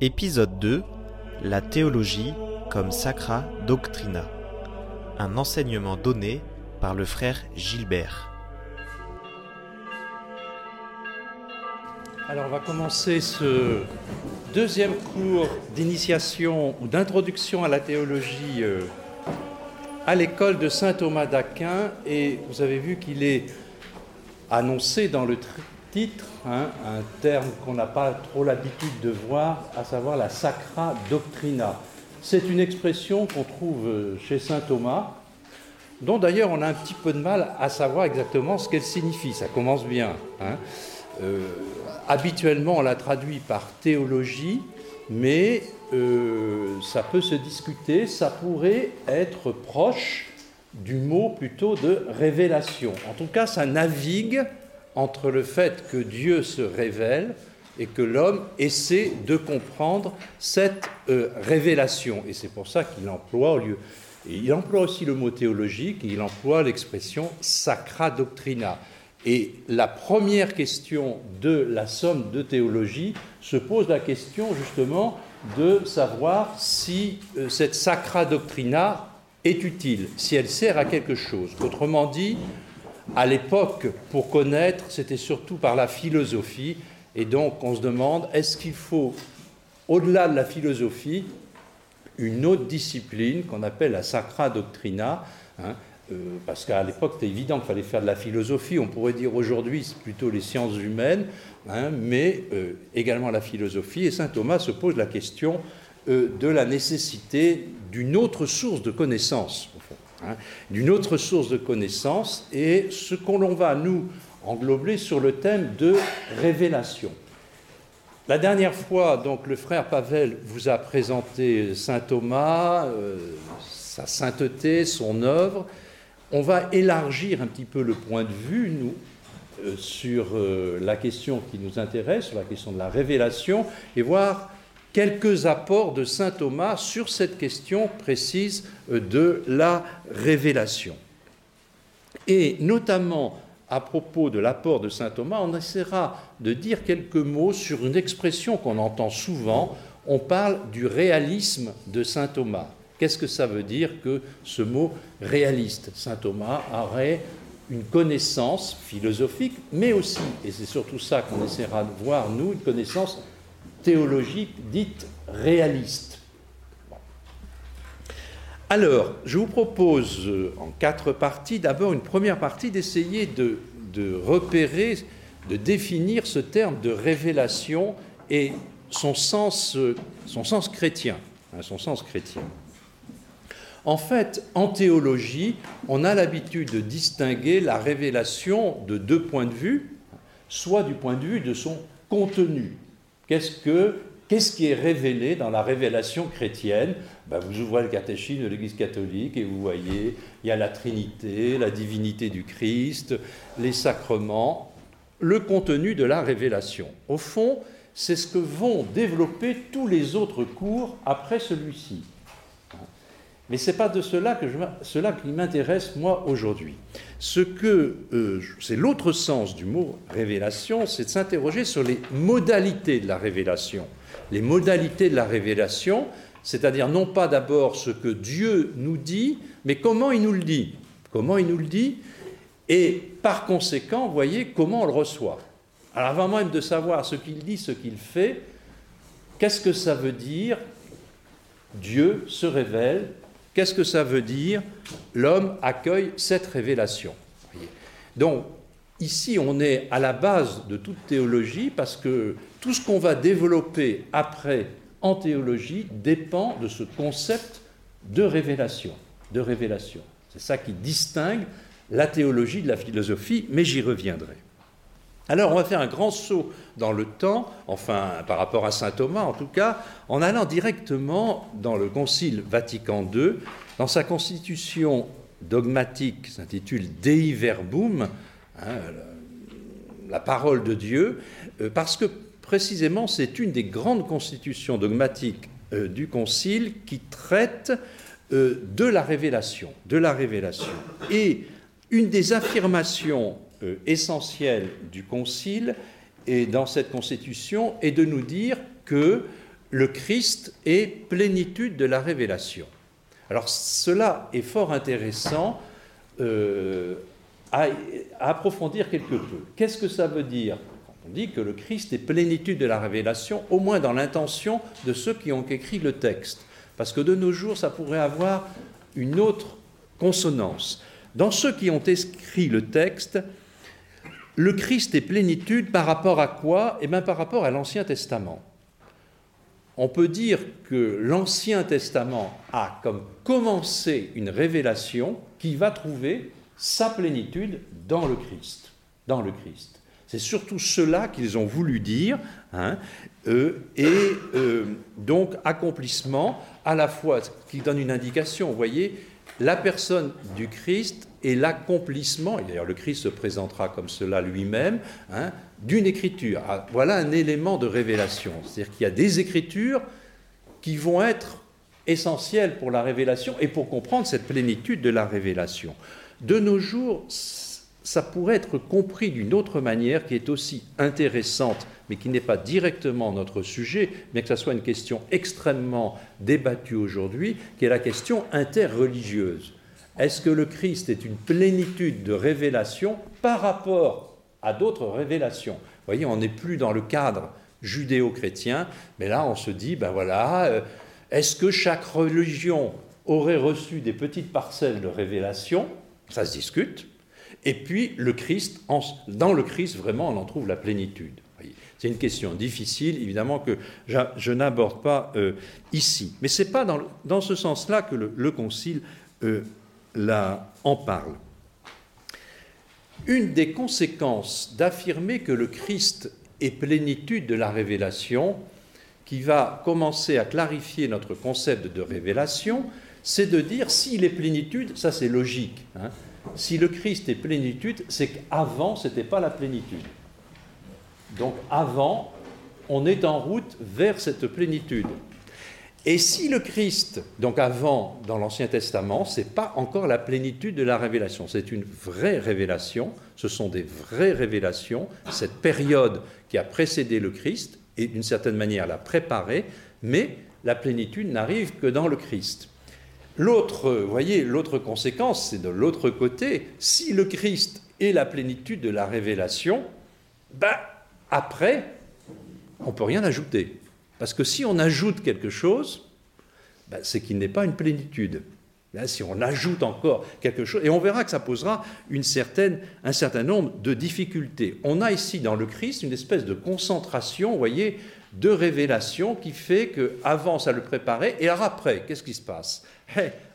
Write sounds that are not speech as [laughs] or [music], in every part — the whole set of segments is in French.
Épisode 2 La théologie comme sacra doctrina. Un enseignement donné par le frère Gilbert. Alors on va commencer ce deuxième cours d'initiation ou d'introduction à la théologie euh, à l'école de Saint Thomas d'Aquin et vous avez vu qu'il est annoncé dans le titre hein, un terme qu'on n'a pas trop l'habitude de voir, à savoir la sacra doctrina. C'est une expression qu'on trouve euh, chez Saint Thomas, dont d'ailleurs on a un petit peu de mal à savoir exactement ce qu'elle signifie. Ça commence bien. Hein. Euh, habituellement, on la traduit par théologie, mais euh, ça peut se discuter. Ça pourrait être proche du mot plutôt de révélation. En tout cas, ça navigue entre le fait que Dieu se révèle et que l'homme essaie de comprendre cette euh, révélation. Et c'est pour ça qu'il emploie au lieu. il emploie aussi le mot théologique et il emploie l'expression sacra doctrina. Et la première question de la somme de théologie se pose la question justement de savoir si euh, cette sacra doctrina est utile, si elle sert à quelque chose. Autrement dit, à l'époque, pour connaître, c'était surtout par la philosophie. Et donc, on se demande, est-ce qu'il faut, au-delà de la philosophie, une autre discipline qu'on appelle la sacra doctrina hein, euh, parce qu'à l'époque, c'était évident qu'il fallait faire de la philosophie. On pourrait dire aujourd'hui, c'est plutôt les sciences humaines, hein, mais euh, également la philosophie. Et saint Thomas se pose la question euh, de la nécessité d'une autre source de connaissance, Hein, d'une autre source de connaissance, et ce qu'on va nous englober sur le thème de révélation. La dernière fois, donc, le frère Pavel vous a présenté saint Thomas, euh, sa sainteté, son œuvre. On va élargir un petit peu le point de vue, nous, euh, sur euh, la question qui nous intéresse, sur la question de la révélation, et voir quelques apports de saint Thomas sur cette question précise euh, de la révélation. Et notamment à propos de l'apport de saint Thomas, on essaiera de dire quelques mots sur une expression qu'on entend souvent. On parle du réalisme de saint Thomas. Qu'est-ce que ça veut dire que ce mot réaliste? Saint Thomas aurait une connaissance philosophique, mais aussi, et c'est surtout ça qu'on essaiera de voir, nous, une connaissance théologique dite réaliste. Alors, je vous propose euh, en quatre parties, d'abord une première partie d'essayer de, repérer, de définir ce terme de révélation et son sens, euh, son sens chrétien. Hein, son sens chrétien. En fait, en théologie, on a l'habitude de distinguer la révélation de deux points de vue, soit du point de vue de son contenu, Qu'est-ce qui est révélé dans la révélation chrétienne? Ben, Vous ouvrez le catéchisme de l'Église catholique et vous voyez, il y a la Trinité, la divinité du Christ, les sacrements, le contenu de la révélation. Au fond, c'est ce que vont développer tous les autres cours après celui-ci. Mais ce n'est pas de cela, que cela qui m'intéresse moi aujourd'hui. Ce que euh, c'est l'autre sens du mot révélation, c'est de s'interroger sur les modalités de la révélation. Les modalités de la révélation, c'est-à-dire non pas d'abord ce que Dieu nous dit, mais comment il nous le dit. Comment il nous le dit et par conséquent, voyez comment on le reçoit. Alors avant même de savoir ce qu'il dit, ce qu'il fait, qu'est-ce que ça veut dire Dieu se révèle Qu'est-ce que ça veut dire L'homme accueille cette révélation? Donc, ici, on est à la base de toute théologie parce que tout ce qu'on va développer après en théologie dépend de ce concept de révélation. De révélation. C'est ça qui distingue la théologie de la philosophie, mais j'y reviendrai. Alors on va faire un grand saut dans le temps, enfin par rapport à Saint Thomas en tout cas, en allant directement dans le Concile Vatican II, dans sa constitution dogmatique s'intitule Dei Verbum, hein, la parole de Dieu, euh, parce que précisément c'est une des grandes constitutions dogmatiques euh, du Concile qui traite euh, de la révélation, de la révélation. Et une des affirmations euh, essentiel du Concile et dans cette constitution est de nous dire que le Christ est plénitude de la révélation. Alors cela est fort intéressant euh, à, approfondir quelque peu. Qu'est-ce que ça veut dire on dit que le Christ est plénitude de la révélation, au moins dans l'intention de ceux qui ont écrit le texte? Parce que de nos jours, ça pourrait avoir une autre consonance. Dans ceux qui ont écrit le texte, le Christ est plénitude par rapport à quoi? Eh bien par rapport à l'Ancien Testament. On peut dire que l'Ancien Testament a comme commencé une révélation qui va trouver sa plénitude dans le Christ. Dans. C'est surtout cela qu'ils ont voulu dire, hein, euh, et euh, donc accomplissement à la fois qui donne une indication, vous voyez, la personne du Christ est l'accomplissement, et d'ailleurs le Christ se présentera comme cela lui-même, hein, d'une écriture. Ah, voilà un élément de révélation. C'est-à-dire qu'il y a des écritures qui vont être essentielles pour la révélation et pour comprendre cette plénitude de la révélation. De nos jours, ça pourrait être compris d'une autre manière qui est aussi intéressante, mais qui n'est pas directement notre sujet, bien que ce soit une question extrêmement débattue aujourd'hui, qui est la question interreligieuse. Est-ce que le Christ est une plénitude de révélation par rapport à d'autres révélations? Vous voyez, on n'est plus dans le cadre judéo-chrétien, mais là on se dit, ben voilà, euh, est-ce que chaque religion aurait reçu des petites parcelles de révélation Ça se discute. Et puis le Christ, dans le Christ, vraiment, on en trouve la plénitude. C'est une question difficile, évidemment, que je, n'aborde pas euh, ici. Mais ce n'est pas dans, ce sens-là que le, Concile euh, en parle. Une des conséquences d'affirmer que le Christ est plénitude de la révélation, qui va commencer à clarifier notre concept de révélation, c'est de dire s'il est plénitude, ça c'est logique. Hein, si le Christ est plénitude, c'est qu'avant, ce n'était pas la plénitude. Donc avant, on est en route vers cette plénitude. Et si le Christ, donc avant, dans l'Ancien Testament, ce n'est pas encore la plénitude de la révélation, c'est une vraie révélation, ce sont des vraies révélations, cette période qui a précédé le Christ, et d'une certaine manière l'a préparée, mais la plénitude n'arrive que dans le Christ. L'autre, voyez, l'autre conséquence, c'est de l'autre côté, si le Christ est la plénitude de la révélation, ben, après, on ne peut rien ajouter. Parce que si on ajoute quelque chose, ben, c'est qu'il n'est pas une plénitude. si on ajoute encore quelque chose, et on verra que ça posera une certaine, un certain nombre de difficultés. On a ici dans le Christ une espèce de concentration, vous voyez, de révélation qui fait qu'avant ça le préparait, et alors après, qu'est-ce qui se passe?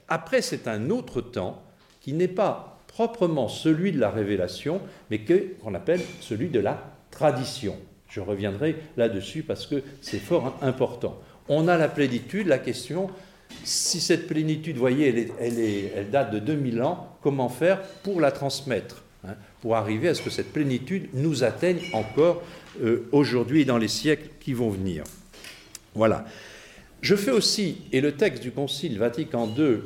Après, c'est un autre temps qui n'est pas proprement celui de la révélation, mais qu'on appelle celui de la tradition. Je reviendrai là-dessus parce que c'est fort important. On a la plénitude, la question, si cette plénitude, voyez, elle, date de 2000 ans, comment faire pour la transmettre hein, Pour arriver à ce que cette plénitude nous atteigne encore euh, aujourd'hui et dans les siècles qui vont venir. Voilà. Je fais aussi, et le texte du Concile Vatican II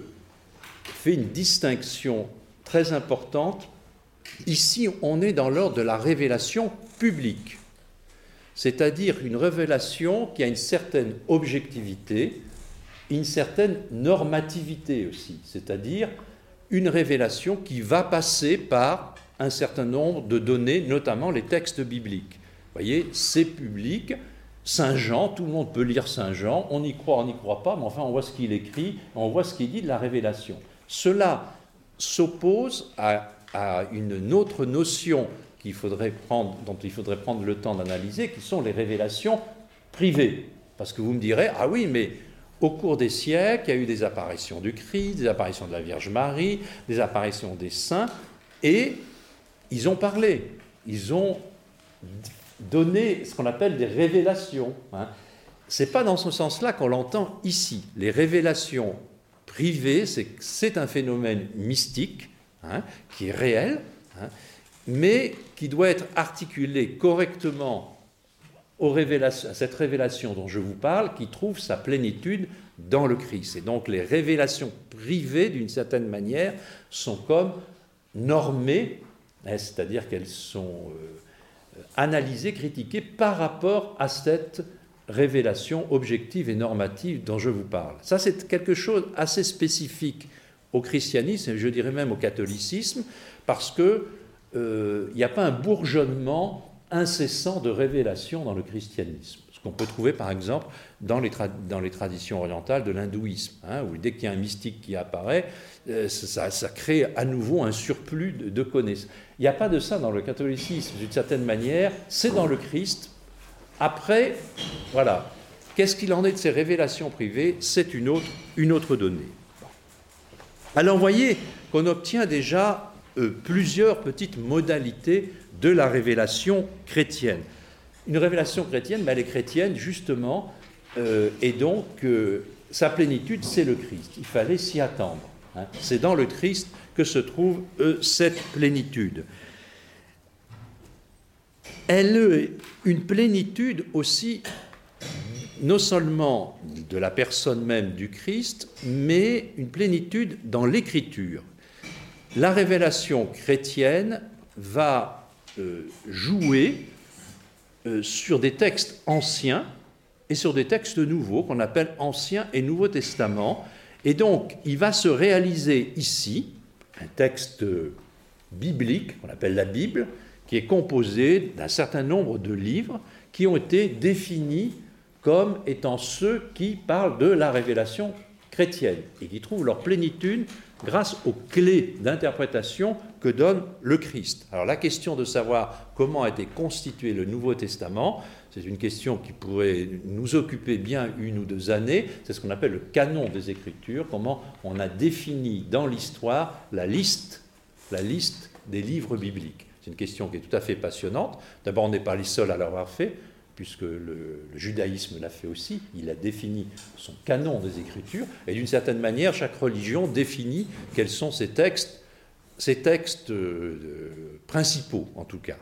fait une distinction très importante. Ici, on est dans l'ordre de la révélation publique, c'est-à-dire une révélation qui a une certaine objectivité, une certaine normativité aussi, c'est-à-dire une révélation qui va passer par un certain nombre de données, notamment les textes bibliques. Vous voyez, c'est public, Saint Jean, tout le monde peut lire Saint Jean, on y croit, on n'y croit pas, mais enfin on voit ce qu'il écrit, on voit ce qu'il dit de la révélation. Cela s'oppose à, une autre notion qu'il faudrait prendre, dont il faudrait prendre le temps d'analyser, qui sont les révélations privées. Parce que vous me direz, ah oui, mais au cours des siècles, il y a eu des apparitions du Christ, des apparitions de la Vierge Marie, des apparitions des saints, et ils ont parlé, ils ont donner ce qu'on appelle des révélations. Hein. Ce n'est pas dans ce sens-là qu'on l'entend ici. Les révélations privées, c'est un phénomène mystique hein, qui est réel, hein, mais qui doit être articulé correctement à cette révélation dont je vous parle, qui trouve sa plénitude dans le Christ. Et donc les révélations privées, d'une certaine manière, sont comme normées, c'est-à-dire qu'elles sont... Euh, analysé, critiqué par rapport à cette révélation objective et normative dont je vous parle? Ça, c'est quelque chose assez spécifique au christianisme, et je dirais même au catholicisme, parce qu'il euh, n'y a pas un bourgeonnement incessant de révélation dans le christianisme. Ce qu'on peut trouver par exemple dans les, dans les traditions orientales de l'hindouisme, hein, où dès qu'il y a un mystique qui apparaît, euh, ça, crée à nouveau un surplus de, connaissances. Il n'y a pas de ça dans le catholicisme, d'une certaine manière, c'est dans le Christ. Après, voilà, qu'est-ce qu'il en est de ces révélations privées? C'est une autre, une autre donnée. Alors voyez qu'on obtient déjà euh, plusieurs petites modalités de la révélation chrétienne. Une révélation chrétienne, mais elle est chrétienne justement, euh, et donc euh, sa plénitude, c'est le Christ. Il fallait s'y attendre. Hein. C'est dans le Christ que se trouve cette plénitude. Elle est une plénitude aussi non seulement de la personne même du Christ, mais une plénitude dans l'écriture. La révélation chrétienne va euh, jouer euh, sur des textes anciens et sur des textes nouveaux qu'on appelle Ancien et Nouveau Testament. Et donc, il va se réaliser ici un texte biblique qu'on appelle la Bible, qui est composé d'un certain nombre de livres qui ont été définis comme étant ceux qui parlent de la révélation chrétienne et qui trouvent leur plénitude grâce aux clés d'interprétation que donne le Christ. Alors la question de savoir comment a été constitué le Nouveau Testament, c'est une question qui pourrait nous occuper bien une ou deux années, c'est ce qu'on appelle le canon des Écritures, comment on a défini dans l'histoire la liste, la liste des livres bibliques. C'est une question qui est tout à fait passionnante. D'abord, on n'est pas les seuls à l'avoir fait puisque le, judaïsme l'a fait aussi, il a défini son canon des Écritures, et d'une certaine manière, chaque religion définit quels sont ses textes, ses textes euh, principaux, en tout cas.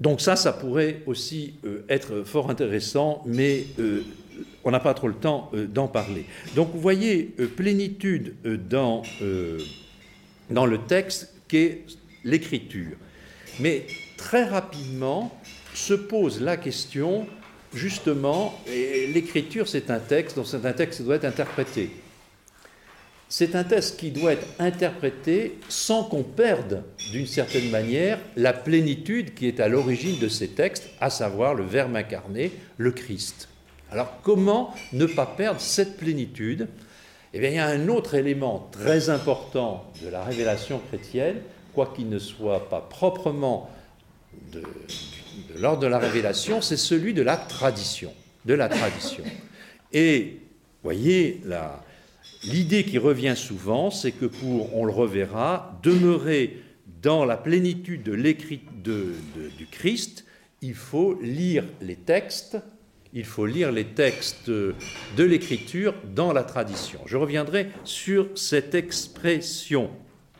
Donc ça, ça pourrait aussi euh, être fort intéressant, mais euh, on n'a pas trop le temps d'en parler. Donc vous voyez, plénitude dans, dans le texte qu'est l'écriture. Mais très rapidement, se pose la question, justement, l'écriture c'est un texte, donc c'est un texte qui doit être interprété. C'est un texte qui doit être interprété sans qu'on perde, d'une certaine manière, la plénitude qui est à l'origine de ces textes, à savoir le Verbe incarné, le Christ. Alors comment ne pas perdre cette plénitude? Eh bien, il y a un autre élément très important de la révélation chrétienne, quoiqu'il ne soit pas proprement de, de l'ordre de la révélation, c'est celui de la tradition. De la tradition. Et, voyez, l'idée qui revient souvent, c'est que pour, on le reverra, demeurer dans la plénitude de l'écrit du Christ, il faut lire les textes, il faut lire les textes de l'écriture dans la tradition. Je reviendrai sur cette expression.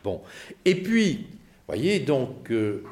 Bon. Et puis, voyez, donc, euh,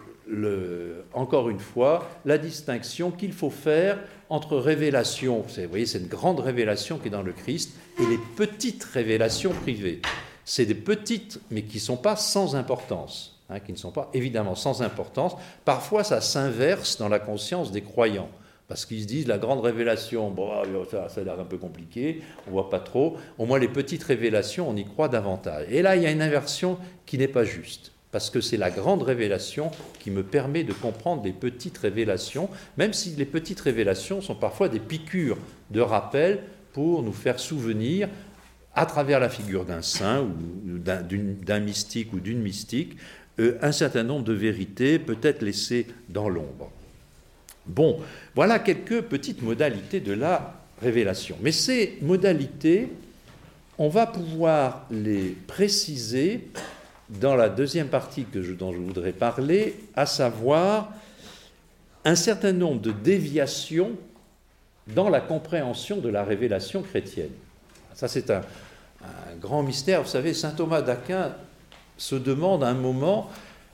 encore une fois, la distinction qu'il faut faire entre révélation, vous voyez, c'est une grande révélation qui est dans le Christ, et les petites révélations privées. C'est des petites, mais qui ne sont pas sans importance, hein, qui ne sont pas évidemment sans importance. Parfois, ça s'inverse dans la conscience des croyants. Parce qu'ils se disent la grande révélation, ah, ça, ça a l'air un peu compliqué, on voit pas trop. Au moins les petites révélations, on y croit davantage. Et là, il y a une inversion qui n'est pas juste parce que c'est la grande révélation qui me permet de comprendre les petites révélations, même si les petites révélations sont parfois des piqûres de rappel pour nous faire souvenir, à travers la figure d'un saint ou d'un mystique ou d'une mystique, euh, un certain nombre de vérités peut-être laissées dans l'ombre. Bon, voilà quelques petites modalités de la révélation. Mais ces modalités, on va pouvoir les préciser dans la deuxième partie que je, dont je voudrais parler, à savoir un certain nombre de déviations dans la compréhension de la révélation chrétienne. Ça, c'est un, grand mystère. Vous savez, saint Thomas d'Aquin se demande à un moment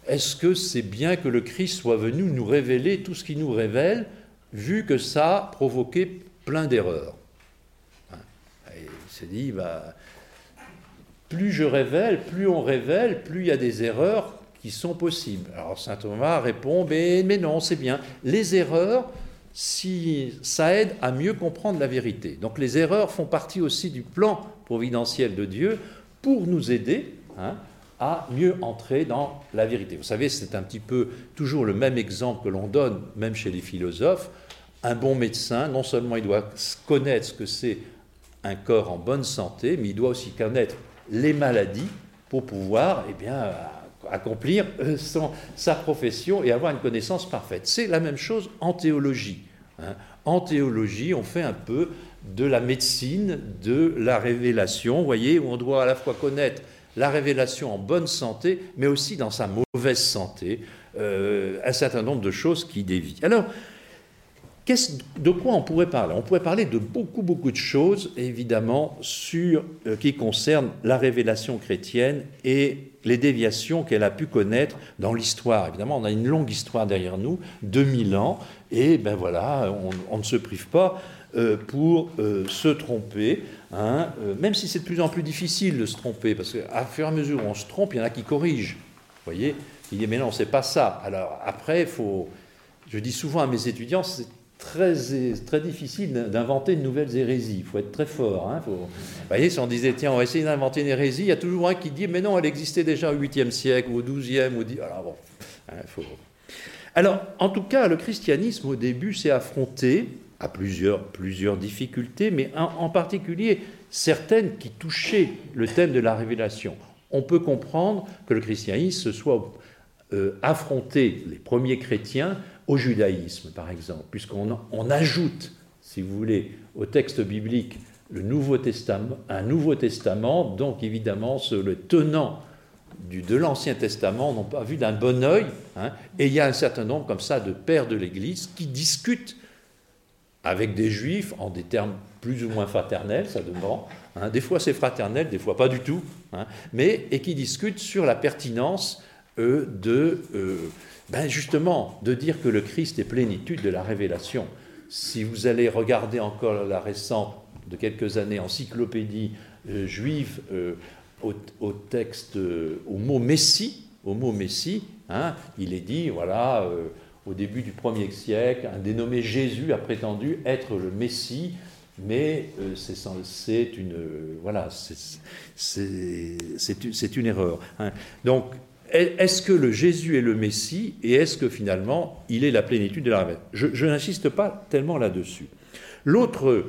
est-ce que c'est bien que le Christ soit venu nous révéler tout ce qu'il nous révèle, vu que ça a provoqué plein d'erreurs? Hein? Il s'est dit bah, plus je révèle, plus on révèle, plus il y a des erreurs qui sont possibles. Alors saint Thomas répond, mais, non, c'est bien. Les erreurs, si ça aide à mieux comprendre la vérité. Donc les erreurs font partie aussi du plan providentiel de Dieu pour nous aider hein, à mieux entrer dans la vérité. Vous savez, c'est un petit peu toujours le même exemple que l'on donne, même chez les philosophes. Un bon médecin, non seulement il doit connaître ce que c'est un corps en bonne santé, mais il doit aussi connaître les maladies pour pouvoir eh bien, accomplir euh, sa profession et avoir une connaissance parfaite. C'est la même chose en théologie. Hein. En théologie, on fait un peu de la médecine, de la révélation, vous voyez, où on doit à la fois connaître la révélation en bonne santé, mais aussi dans sa mauvaise santé, euh, un certain nombre de choses qui dévient. Alors, de quoi on pourrait parler? On pourrait parler de beaucoup, beaucoup de choses, évidemment, sur, euh, qui concernent la révélation chrétienne et les déviations qu'elle a pu connaître dans l'histoire. Évidemment, on a une longue histoire derrière nous, 2000 ans, et ben voilà, on, ne se prive pas euh, pour euh, se tromper, hein, même si c'est de plus en plus difficile de se tromper, parce qu'à fur et à mesure où on se trompe, il y en a qui corrigent. Vous voyez? Il dit, mais non, c'est pas ça. Alors après, il faut... Je dis souvent à mes étudiants, c'est très, très difficile d'inventer de nouvelles hérésies. Il faut être très fort. Hein, vous voyez, si on disait, tiens, on va essayer d'inventer une hérésie, il y a toujours un qui dit, mais non, elle existait déjà au 8e siècle ou au 12e. Ou 10... Alors, bon, hein. Alors, en tout cas, le christianisme, au début, s'est affronté à plusieurs, plusieurs difficultés, mais en, particulier certaines qui touchaient le thème de la révélation. On peut comprendre que le christianisme se soit euh, affronté, les premiers chrétiens, au judaïsme, par exemple, puisqu'on on ajoute, si vous voulez, au texte biblique le Nouveau Testament, un Nouveau Testament, donc évidemment le tenant de l'Ancien Testament n'ont pas vu d'un bon œil, hein, et il y a un certain nombre comme ça de pères de l'Église qui discutent avec des juifs en des termes plus ou moins fraternels, ça dépend. Hein, des fois c'est fraternel, des fois pas du tout, hein, mais et qui discutent sur la pertinence de euh, ben Justement, de dire que le Christ est plénitude de la révélation. Si vous allez regarder encore la récente, de quelques années, encyclopédie euh, juive euh, au, texte, euh, au mot Messie, au mot Messie, hein, il est dit, voilà, au début du 1er siècle, un dénommé Jésus a prétendu être le Messie, mais c'est une, erreur. Hein. Donc, est-ce que le Jésus est le Messie et est-ce que finalement il est la plénitude de la révélation Je, n'insiste pas tellement là-dessus. L'autre,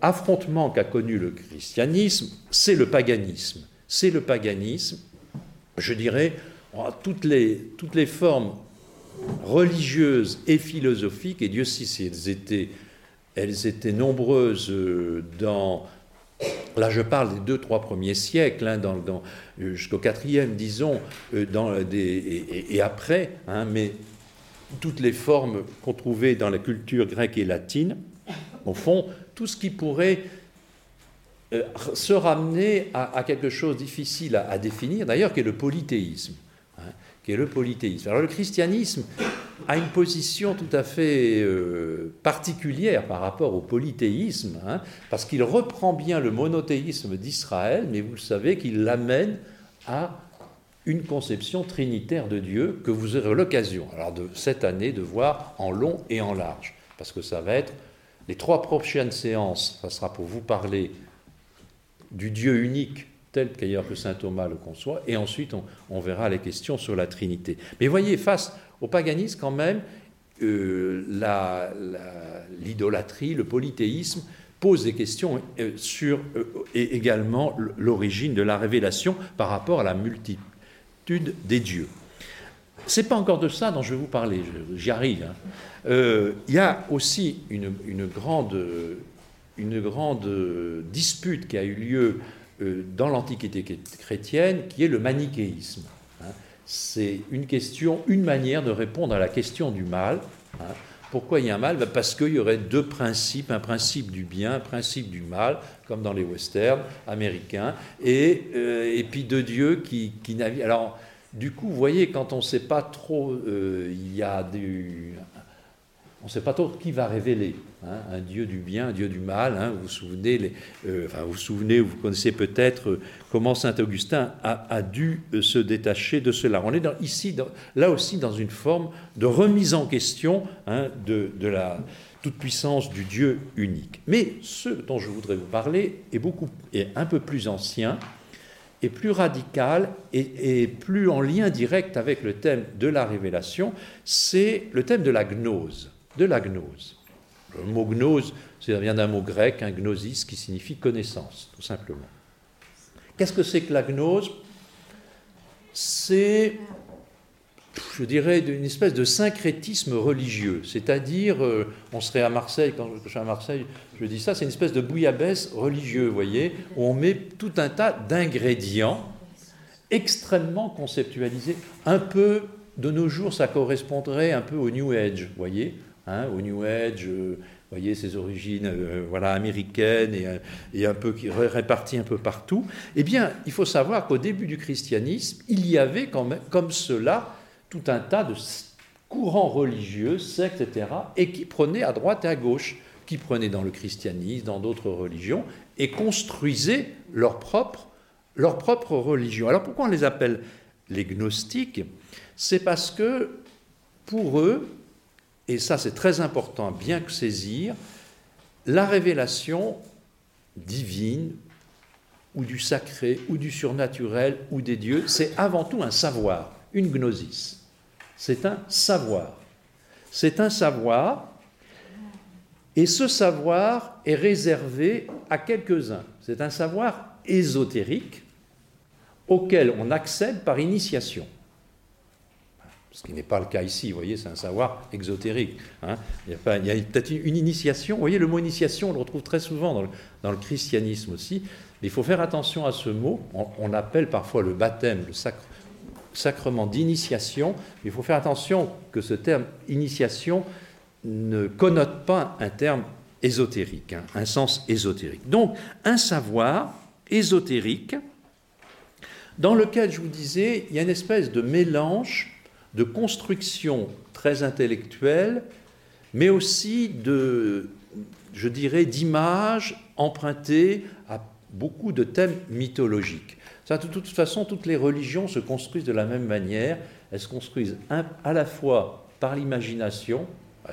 affrontement qu'a connu le christianisme, c'est le paganisme. C'est le paganisme, je dirais, toutes les, formes religieuses et philosophiques, et Dieu sait si elles étaient, elles étaient nombreuses dans Là, je parle des deux, trois premiers siècles, hein, jusqu'au quatrième, disons, euh, et, après, hein, mais toutes les formes qu'on trouvait dans la culture grecque et latine, au fond, tout ce qui pourrait euh, se ramener à, quelque chose difficile à, définir, d'ailleurs, qui le polythéisme. Hein, qui est le polythéisme. Alors le christianisme a une position tout à fait euh, particulière par rapport au polythéisme, hein, parce qu'il reprend bien le monothéisme d'Israël, mais vous le savez qu'il l'amène à une conception trinitaire de Dieu que vous aurez l'occasion, alors de cette année, de voir en long et en large, parce que ça va être les trois prochaines séances, ça sera pour vous parler du Dieu unique tel qu'ailleurs que saint Thomas le conçoit, et ensuite on, on verra les questions sur la Trinité. Mais voyez, face au paganisme, quand même, euh, l'idolâtrie, le polythéisme pose des questions euh, sur euh, et également l'origine de la révélation par rapport à la multitude des dieux. C'est pas encore de ça dont je vais vous parler, j'y arrive. Hein. Il y a aussi une, grande, une grande dispute qui a eu lieu dans l'Antiquité chrétienne, qui est le manichéisme c'est une question, une manière de répondre à la question du mal. Hein. Pourquoi il y a un mal? Ben, Parce qu'il y aurait deux principes, un principe du bien, un principe du mal, comme dans les westerns américains, et, euh, puis de Dieu qui, qui navigue. Alors, du coup, vous voyez, quand on ne sait pas trop, euh, il y a du... On ne sait pas trop qui va révéler. Hein, un Dieu du bien, un Dieu du mal. Hein. vous vous souvenez, euh, vous, connaissez peut-être euh, comment saint Augustin a, dû euh, se détacher de cela. On est ici, là aussi, dans une forme de remise en question hein, de, la toute-puissance du Dieu unique. Mais ce dont je voudrais vous parler est beaucoup, est un peu plus ancien, est plus radical et, et plus en lien direct avec le thème de la révélation. C'est le thème de la gnose, de la gnose. Le mot gnose, ça vient d'un mot grec, un gnosis, qui signifie connaissance, tout simplement. Qu'est-ce que c'est que la gnose? C'est, je dirais, une espèce de syncrétisme religieux. C'est-à-dire, euh, on serait à Marseille, quand je suis à Marseille, je dis ça, c'est une espèce de bouillabaisse religieux, vous voyez, où on met tout un tas d'ingrédients extrêmement conceptualisés. Un peu, de nos jours, ça correspondrait un peu au New Age, vous voyez Hein, au New Age, euh, vous voyez ses origines euh, voilà, américaines et, euh, et, un peu réparties un peu partout, eh bien, il faut savoir qu'au début du christianisme, il y avait quand même, comme cela tout un tas de courants religieux, sectes, etc., et qui prenaient à droite et à gauche, qui prenaient dans le christianisme, dans d'autres religions, et construisaient leur propre, leur propre religion. Alors pourquoi on les appelle les gnostiques? C'est parce que pour eux, et ça c'est très important bien saisir, la révélation divine ou du sacré ou du surnaturel ou des dieux, c'est avant tout un savoir, une gnosis. C'est un savoir. C'est un savoir et ce savoir est réservé à quelques-uns. C'est un savoir ésotérique auquel on accède par initiation ce qui n'est pas le cas ici, vous voyez, c'est un savoir exotérique. Hein. Il y a, peut-être une initiation, vous voyez, le mot initiation, on le retrouve très souvent dans le, christianisme aussi, mais il faut faire attention à ce mot, on, appelle parfois le baptême, le sacrement d'initiation, il faut faire attention que ce terme initiation ne connote pas un terme ésotérique, hein, un sens ésotérique. Donc, un savoir ésotérique dans lequel, je vous disais, il y a une espèce de mélange de construction très intellectuelle, mais aussi de, je dirais, d'images empruntées à beaucoup de thèmes mythologiques. Ça, de toute façon, toutes les religions se construisent de la même manière. Elles se construisent à la fois par l'imagination euh,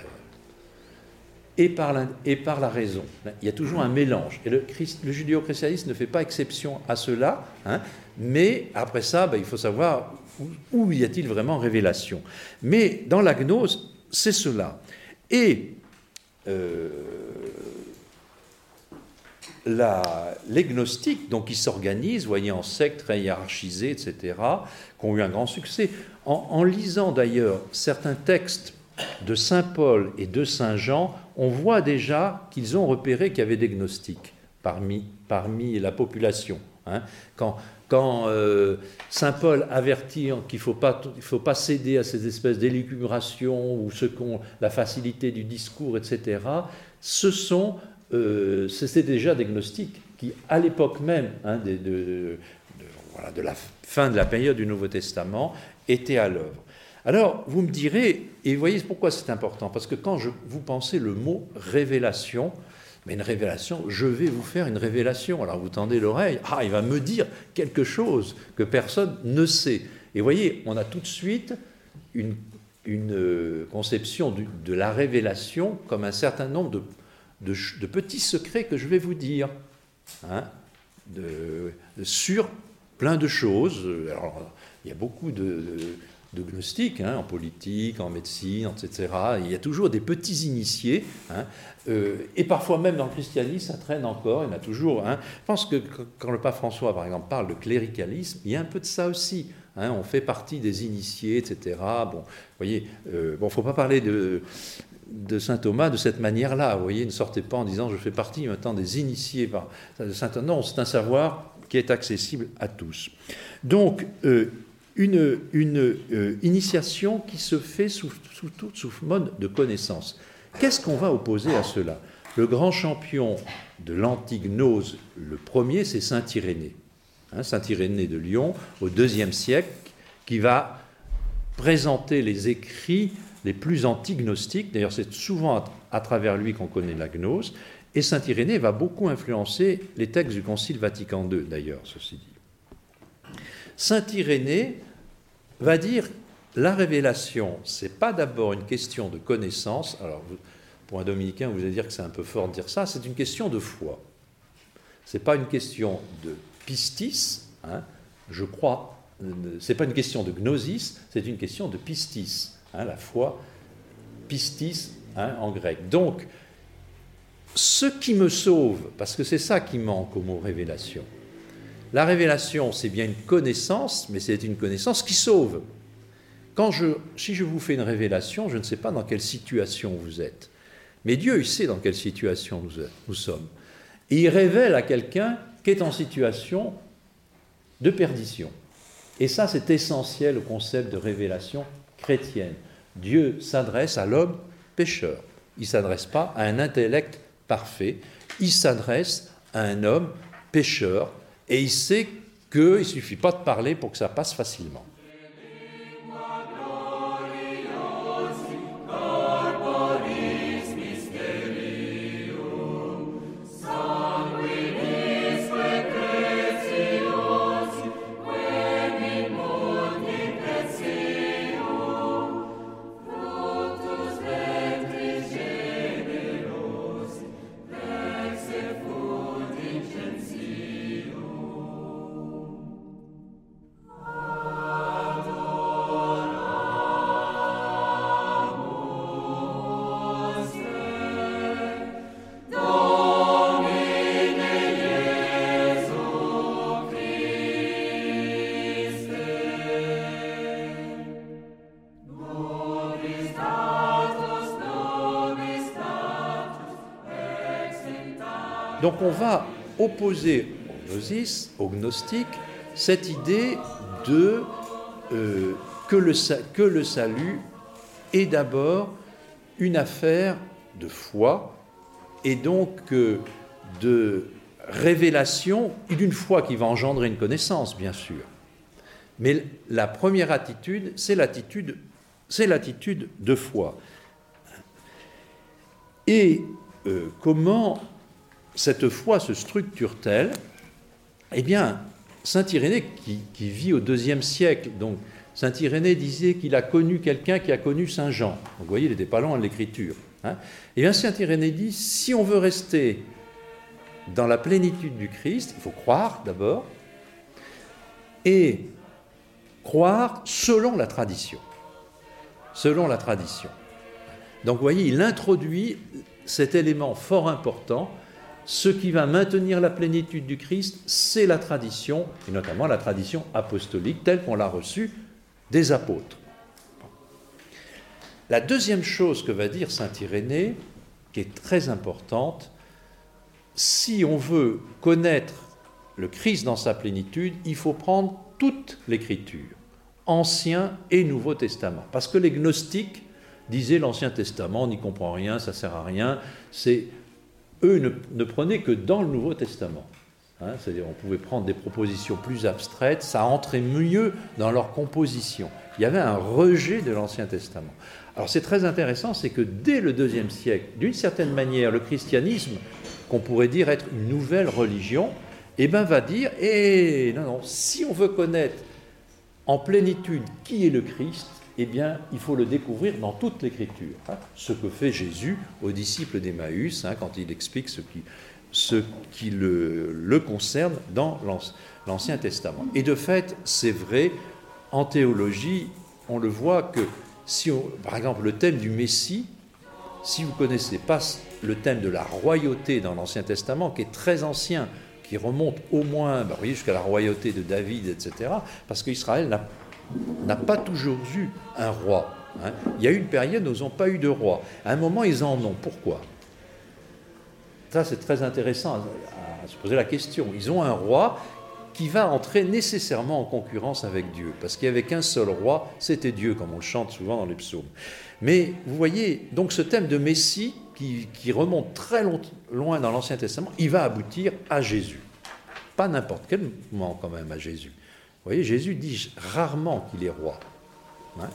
et par, la, raison. Il y a toujours un mélange. Et le, le judéo-christianisme ne fait pas exception à cela. Hein, mais après ça, ben, il faut savoir où y a-t-il vraiment révélation? Mais dans la gnose, c'est cela. Et euh, les gnostiques, donc qui s'organisent, voyez, en sectes très hiérarchisées, etc., qui ont eu un grand succès, en, lisant d'ailleurs certains textes de Saint Paul et de Saint Jean, on voit déjà qu'ils ont repéré qu'il y avait des gnostiques parmi, parmi la population. Hein. Quand, quand euh, Saint Paul avertit qu'il ne faut, pas, céder à ces espèces d'élucubration ou ce qu'on, la facilité du discours, etc., ce sont, euh, c'était déjà des gnostiques qui, à l'époque même hein, de, la fin de la période du Nouveau Testament, étaient à l'œuvre. Alors, vous me direz, et vous voyez pourquoi c'est important, parce que quand vous pensez le mot révélation, mais une révélation, je vais vous faire une révélation. Alors vous tendez l'oreille, ah, il va me dire quelque chose que personne ne sait. Et voyez, on a tout de suite une, euh, conception de la révélation comme un certain nombre de, petits secrets que je vais vous dire, hein, sur plein de choses. Alors, il y a beaucoup de de gnostic, hein, en politique, en médecine, etc. Il y a toujours des petits initiés, hein, euh, et parfois même dans le christianisme, ça traîne encore, il y en a toujours. Hein. Je pense que quand le pape François, par exemple, parle de cléricalisme, il y a un peu de ça aussi. on fait partie des initiés, etc. Bon, vous voyez, euh, bon, faut pas parler de, de saint Thomas de cette manière-là. Vous voyez, ne sortez pas en disant je fais partie maintenant des initiés saint Thomas. Non, c'est un savoir qui est accessible à tous. Donc, euh, une, euh, initiation qui se fait sous, sous, sous mode de connaissance. Qu'est-ce qu'on va opposer à cela? Le grand champion de l'antignose, le premier, c'est Saint Irénée. Hein, Saint Irénée de Lyon, au IIe siècle, qui va présenter les écrits les plus anti-gnostiques. D'ailleurs, c'est souvent à, travers lui qu'on connaît la gnose. Et saint Irénée va beaucoup influencer les textes du Concile Vatican II, d'ailleurs, ceci dit. Saint Irénée va dire la révélation, c'est pas d'abord une question de connaissance. Alors, pour un dominicain, vous allez dire que c'est un peu fort de dire ça. C'est une question de foi. C'est pas une question de pistis. Hein, je crois. C'est pas une question de gnosis. C'est une question de pistis. Hein, la foi, pistis hein, en grec. Donc, ce qui me sauve, parce que c'est ça qui manque au mot révélation. La révélation, c'est bien une connaissance, mais c'est une connaissance qui sauve. Quand je, si je vous fais une révélation, je ne sais pas dans quelle situation vous êtes. Mais Dieu, il sait dans quelle situation nous, nous sommes. Et il révèle à quelqu'un qui est en situation de perdition. Et ça, c'est essentiel au concept de révélation chrétienne. Dieu s'adresse à l'homme pécheur. Il ne s'adresse pas à un intellect parfait. Il s'adresse à un homme pécheur et il sait qu'il ne suffit pas de parler pour que ça passe facilement. Donc on va opposer au gnosis, au gnostique, cette idée de euh, que, le, salut est d'abord une affaire de foi et donc euh, de révélation d'une foi qui va engendrer une connaissance, bien sûr. Mais la première attitude, c'est l'attitude, c'est l'attitude de foi. Et euh, comment cette foi se structure-t-elle Eh bien, Saint Irénée, qui, vit au deuxième siècle, donc Saint Irénée disait qu'il a connu quelqu'un qui a connu Saint Jean. Donc, vous voyez, il n'était pas loin de l'écriture. Hein. Et bien, Saint Irénée dit si on veut rester dans la plénitude du Christ, il faut croire d'abord, et croire selon la tradition. Selon la tradition. Donc, vous voyez, il introduit cet élément fort important ce qui va maintenir la plénitude du Christ, c'est la tradition, et notamment la tradition apostolique telle qu'on l'a reçue des apôtres. La deuxième chose que va dire Saint Irénée, qui est très importante, si on veut connaître le Christ dans sa plénitude, il faut prendre toute l'écriture, Ancien et Nouveau Testament. Parce que les gnostiques disaient l'Ancien Testament, on n'y comprend rien, ça sert à rien, c'est eux ne, prenaient que dans le Nouveau Testament. Hein, c'est-à-dire on pouvait prendre des propositions plus abstraites, ça entrait mieux dans leur composition. Il y avait un rejet de l'Ancien Testament. Alors c'est très intéressant, c'est que dès le deuxième siècle, d'une certaine manière, le christianisme, qu'on pourrait dire être une nouvelle religion, eh ben, va dire, eh, non, non, si on veut connaître en plénitude qui est le Christ, eh bien, il faut le découvrir dans toute l'Écriture. Hein. ce que fait Jésus aux disciples d'Emmaüs hein, quand il explique ce qui, le, concerne dans l'Ancien Testament. Et de fait, c'est vrai, en théologie, on le voit que si, par exemple, le thème du Messie, si vous ne connaissez pas le thème de la royauté dans l'Ancien Testament, qui est très ancien, qui remonte au moins bah, jusqu'à la royauté de David, etc., parce qu'Israël n'a n'a pas toujours eu un roi. Hein. Il y a eu une période où ils n'ont pas eu de roi. À un moment, ils en ont. Pourquoi? Ça, c'est très intéressant à, se poser la question. Ils ont un roi qui va entrer nécessairement en concurrence avec Dieu. Parce qu'il n'y avait qu'un seul roi, c'était Dieu, comme on le chante souvent dans les psaumes. Mais vous voyez, donc ce thème de Messie, qui, remonte très loin dans l'Ancien Testament, il va aboutir à Jésus. Pas n'importe quel moment quand même à Jésus. Vous voyez, Jésus dit rarement qu'il est roi. Hein.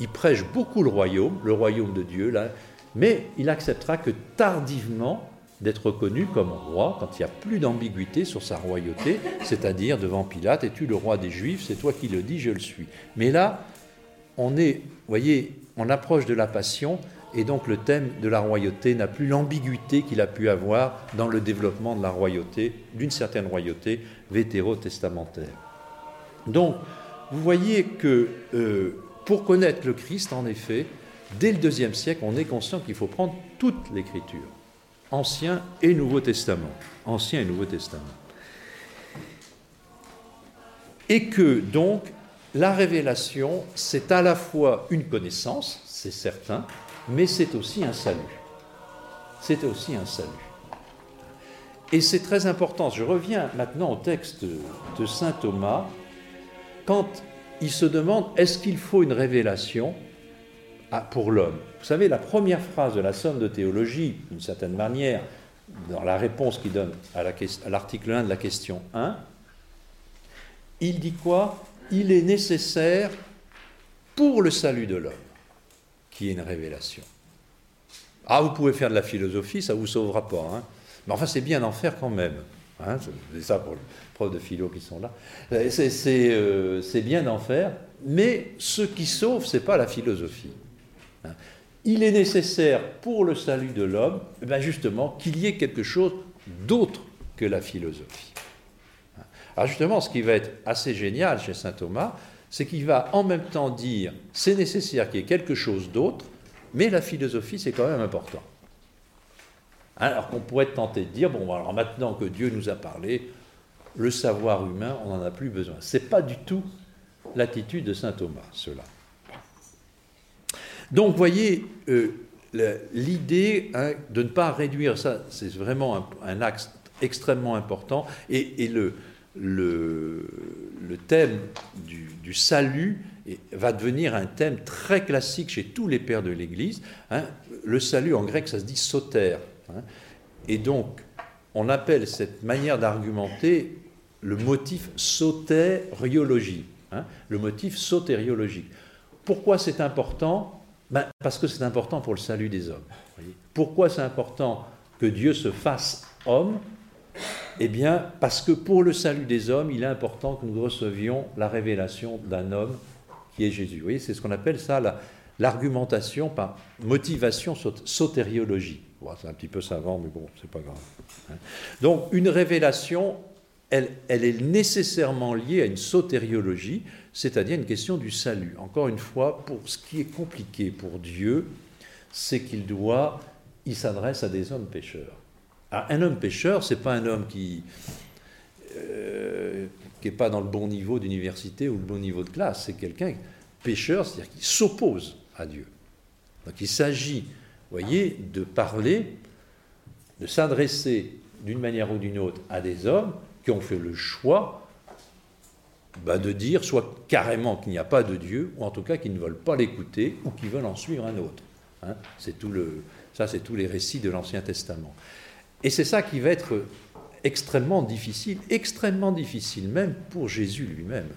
il prêche beaucoup le royaume, le royaume de Dieu, là, mais il acceptera que tardivement d'être reconnu comme roi quand il n'y a plus d'ambiguïté sur sa royauté, c'est-à-dire devant Pilate, es-tu le roi des Juifs? C'est toi qui le dis, je le suis. Mais là, on est, voyez, on approche de la passion, et donc le thème de la royauté n'a plus l'ambiguïté qu'il a pu avoir dans le développement de la royauté, d'une certaine royauté vétéro-testamentaire. Donc, vous voyez que euh, pour connaître le Christ, en effet, dès le deuxième siècle, on est conscient qu'il faut prendre toute l'écriture, Ancien et Nouveau Testament, Ancien et Nouveau Testament. Et que donc la révélation, c'est à la fois une connaissance, c'est certain, mais c'est aussi un salut. C'est aussi un salut. Et c'est très important. Je reviens maintenant au texte de Saint Thomas, quand il se demande est-ce qu'il faut une révélation pour l'homme? Vous savez, la première phrase de la somme de théologie, d'une certaine manière, dans la réponse qu'il donne à l'article 1 de la question 1, il dit quoi? Il est nécessaire pour le salut de l'homme qui est une révélation. Ah, vous pouvez faire de la philosophie, ça ne vous sauvera pas. Hein. Mais enfin, c'est bien d'en faire quand même. Hein. c'est ça pour de philo qui sont là. Euh, c'est bien d'en faire, mais ce qui sauve, ce n'est pas la philosophie. Hein. Il est nécessaire pour le salut de l'homme, eh ben justement, qu'il y ait quelque chose d'autre que la philosophie. Alors justement, ce qui va être assez génial chez Saint Thomas, c'est qu'il va en même temps dire c'est nécessaire qu'il y ait quelque chose d'autre, mais la philosophie c'est quand même important. Alors qu'on pourrait tenté de dire bon alors maintenant que Dieu nous a parlé, le savoir humain on n'en a plus besoin. C'est pas du tout l'attitude de saint Thomas cela. Donc voyez euh, l'idée hein, de ne pas réduire ça, c'est vraiment un, axe extrêmement important et, le, le, le thème du, du salut va devenir un thème très classique chez tous les pères de l'Église. Hein. Le salut en grec, ça se dit soter. Hein. Et donc, on appelle cette manière d'argumenter le motif sotériologie, hein, le motif sotériologique. Pourquoi c'est important? Ben, Parce que c'est important pour le salut des hommes. Pourquoi c'est important que Dieu se fasse homme? Eh bien, parce que pour le salut des hommes, il est important que nous recevions la révélation d'un homme qui est Jésus. Vous voyez, c'est ce qu'on appelle ça l'argumentation par motivation sotériologie. c'est un petit peu savant, mais bon, c'est pas grave. Hein. Donc, une révélation, elle, est nécessairement liée à une sotériologie, c'est-à-dire une question du salut. Encore une fois, pour ce qui est compliqué pour Dieu, c'est qu'il doit, il s'adresse à des hommes pécheurs. Ah, un homme pêcheur, c'est pas un homme qui n'est euh, pas dans le bon niveau d'université ou le bon niveau de classe. C'est quelqu'un pêcheur, c'est-à-dire qui s'oppose à Dieu. Donc il s'agit, voyez, de parler, de s'adresser d'une manière ou d'une autre à des hommes qui ont fait le choix bah, de dire soit carrément qu'il n'y a pas de Dieu, ou en tout cas qu'ils ne veulent pas l'écouter, ou qu'ils veulent en suivre un autre. Hein. c'est tout le, ça, c'est tous les récits de l'Ancien Testament. Et c'est ça qui va être extrêmement difficile, extrêmement difficile même pour Jésus lui-même.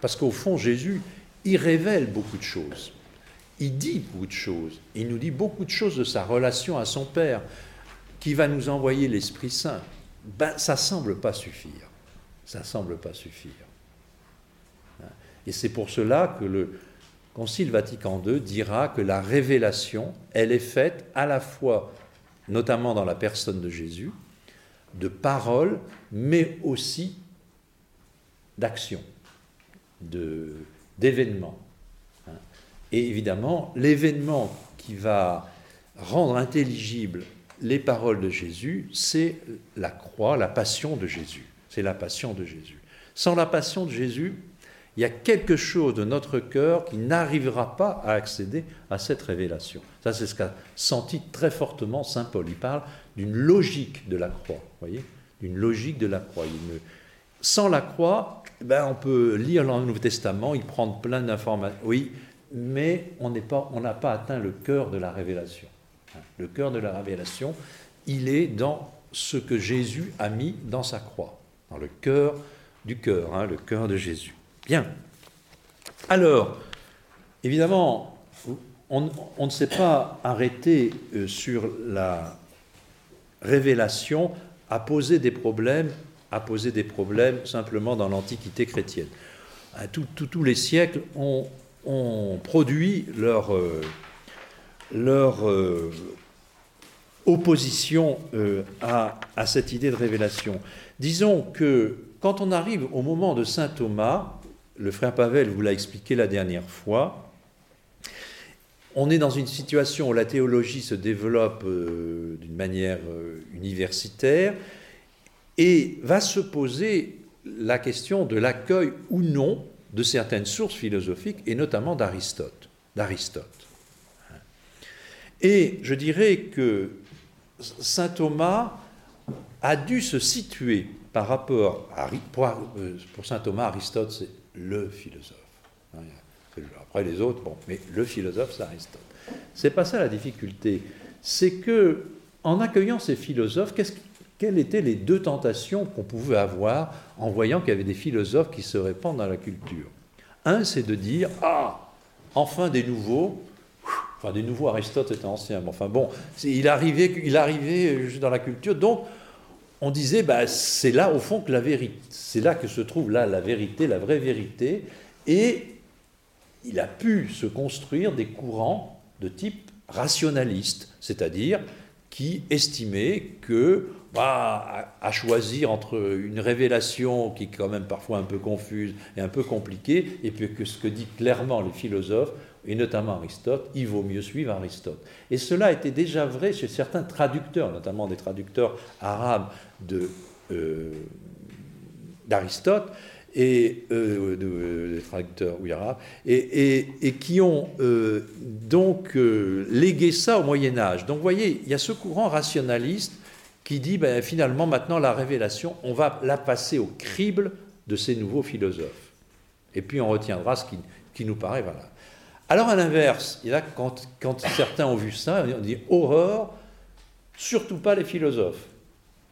Parce qu'au fond, Jésus, il révèle beaucoup de choses. Il dit beaucoup de choses. Il nous dit beaucoup de choses de sa relation à son Père, qui va nous envoyer l'Esprit Saint. Ben, ça semble pas suffire. Ça semble pas suffire. Et c'est pour cela que le Concile Vatican II dira que la révélation, elle est faite à la fois notamment dans la personne de Jésus, de paroles, mais aussi d'actions, d'événements. Hein? Et évidemment, l'événement qui va rendre intelligibles les paroles de Jésus, c'est la croix, la passion de Jésus. C'est la passion de Jésus. Sans la passion de Jésus, il y a quelque chose de notre cœur qui n'arrivera pas à accéder à cette révélation. Ça, c'est ce qu'a senti très fortement Saint Paul. Il parle d'une logique de la croix, voyez D'une logique de la croix. Sans la croix, ben, on peut lire le Nouveau Testament, y prendre plein d'informations, oui, mais on n'a pas atteint le cœur de la révélation. Le cœur de la révélation, il est dans ce que Jésus a mis dans sa croix, dans le cœur du cœur, hein, le cœur de Jésus. Bien. Alors, évidemment, on, ne s'est pas arrêté euh, sur la révélation à poser des problèmes, à poser des problèmes simplement dans l'Antiquité chrétienne. tous les siècles ont, produit leur, euh, leur euh, opposition à, à cette idée de révélation. Disons que quand on arrive au moment de Saint Thomas, le frère Pavel vous l'a expliqué la dernière fois, on est dans une situation où la théologie se développe euh, d'une manière euh, universitaire et va se poser la question de l'accueil ou non de certaines sources philosophiques et notamment d'Aristote. Et je dirais que saint Thomas a dû se situer par rapport à pour, euh, pour saint Thomas, Aristote c'est le philosophe. Après les autres, bon, mais le philosophe, c'est Aristote. C'est pas ça la difficulté. C'est que, en accueillant ces philosophes, quelles étaient les deux tentations qu'on pouvait avoir en voyant qu'il y avait des philosophes qui se répandent dans la culture? Un, c'est de dire Ah, enfin des nouveaux. Enfin, des nouveaux, Aristote était ancien, mais enfin bon, il arrivait, il arrivait dans la culture, donc on disait, bah, c'est là au fond que la vérité, c'est là que se trouve là la vérité, la vraie vérité, et il a pu se construire des courants de type rationaliste, c'est-à-dire qui estimaient que, bah, à, choisir entre une révélation qui est quand même parfois un peu confuse et un peu compliquée, et puis que ce que dit clairement les philosophes, et notamment Aristote, il vaut mieux suivre Aristote. Et cela était déjà vrai chez certains traducteurs, notamment des traducteurs arabes euh, d'Aristote, et euh, de, des traducteurs oui, arabes, et, qui ont euh, donc euh, légué ça au Moyen Âge. Donc vous voyez, il y a ce courant rationaliste qui dit ben, finalement maintenant la révélation, on va la passer au crible de ces nouveaux philosophes. Et puis on retiendra ce qui, qui nous paraît voilà. Alors à l'inverse, quand, certains ont vu ça, on dit horreur, surtout pas les philosophes.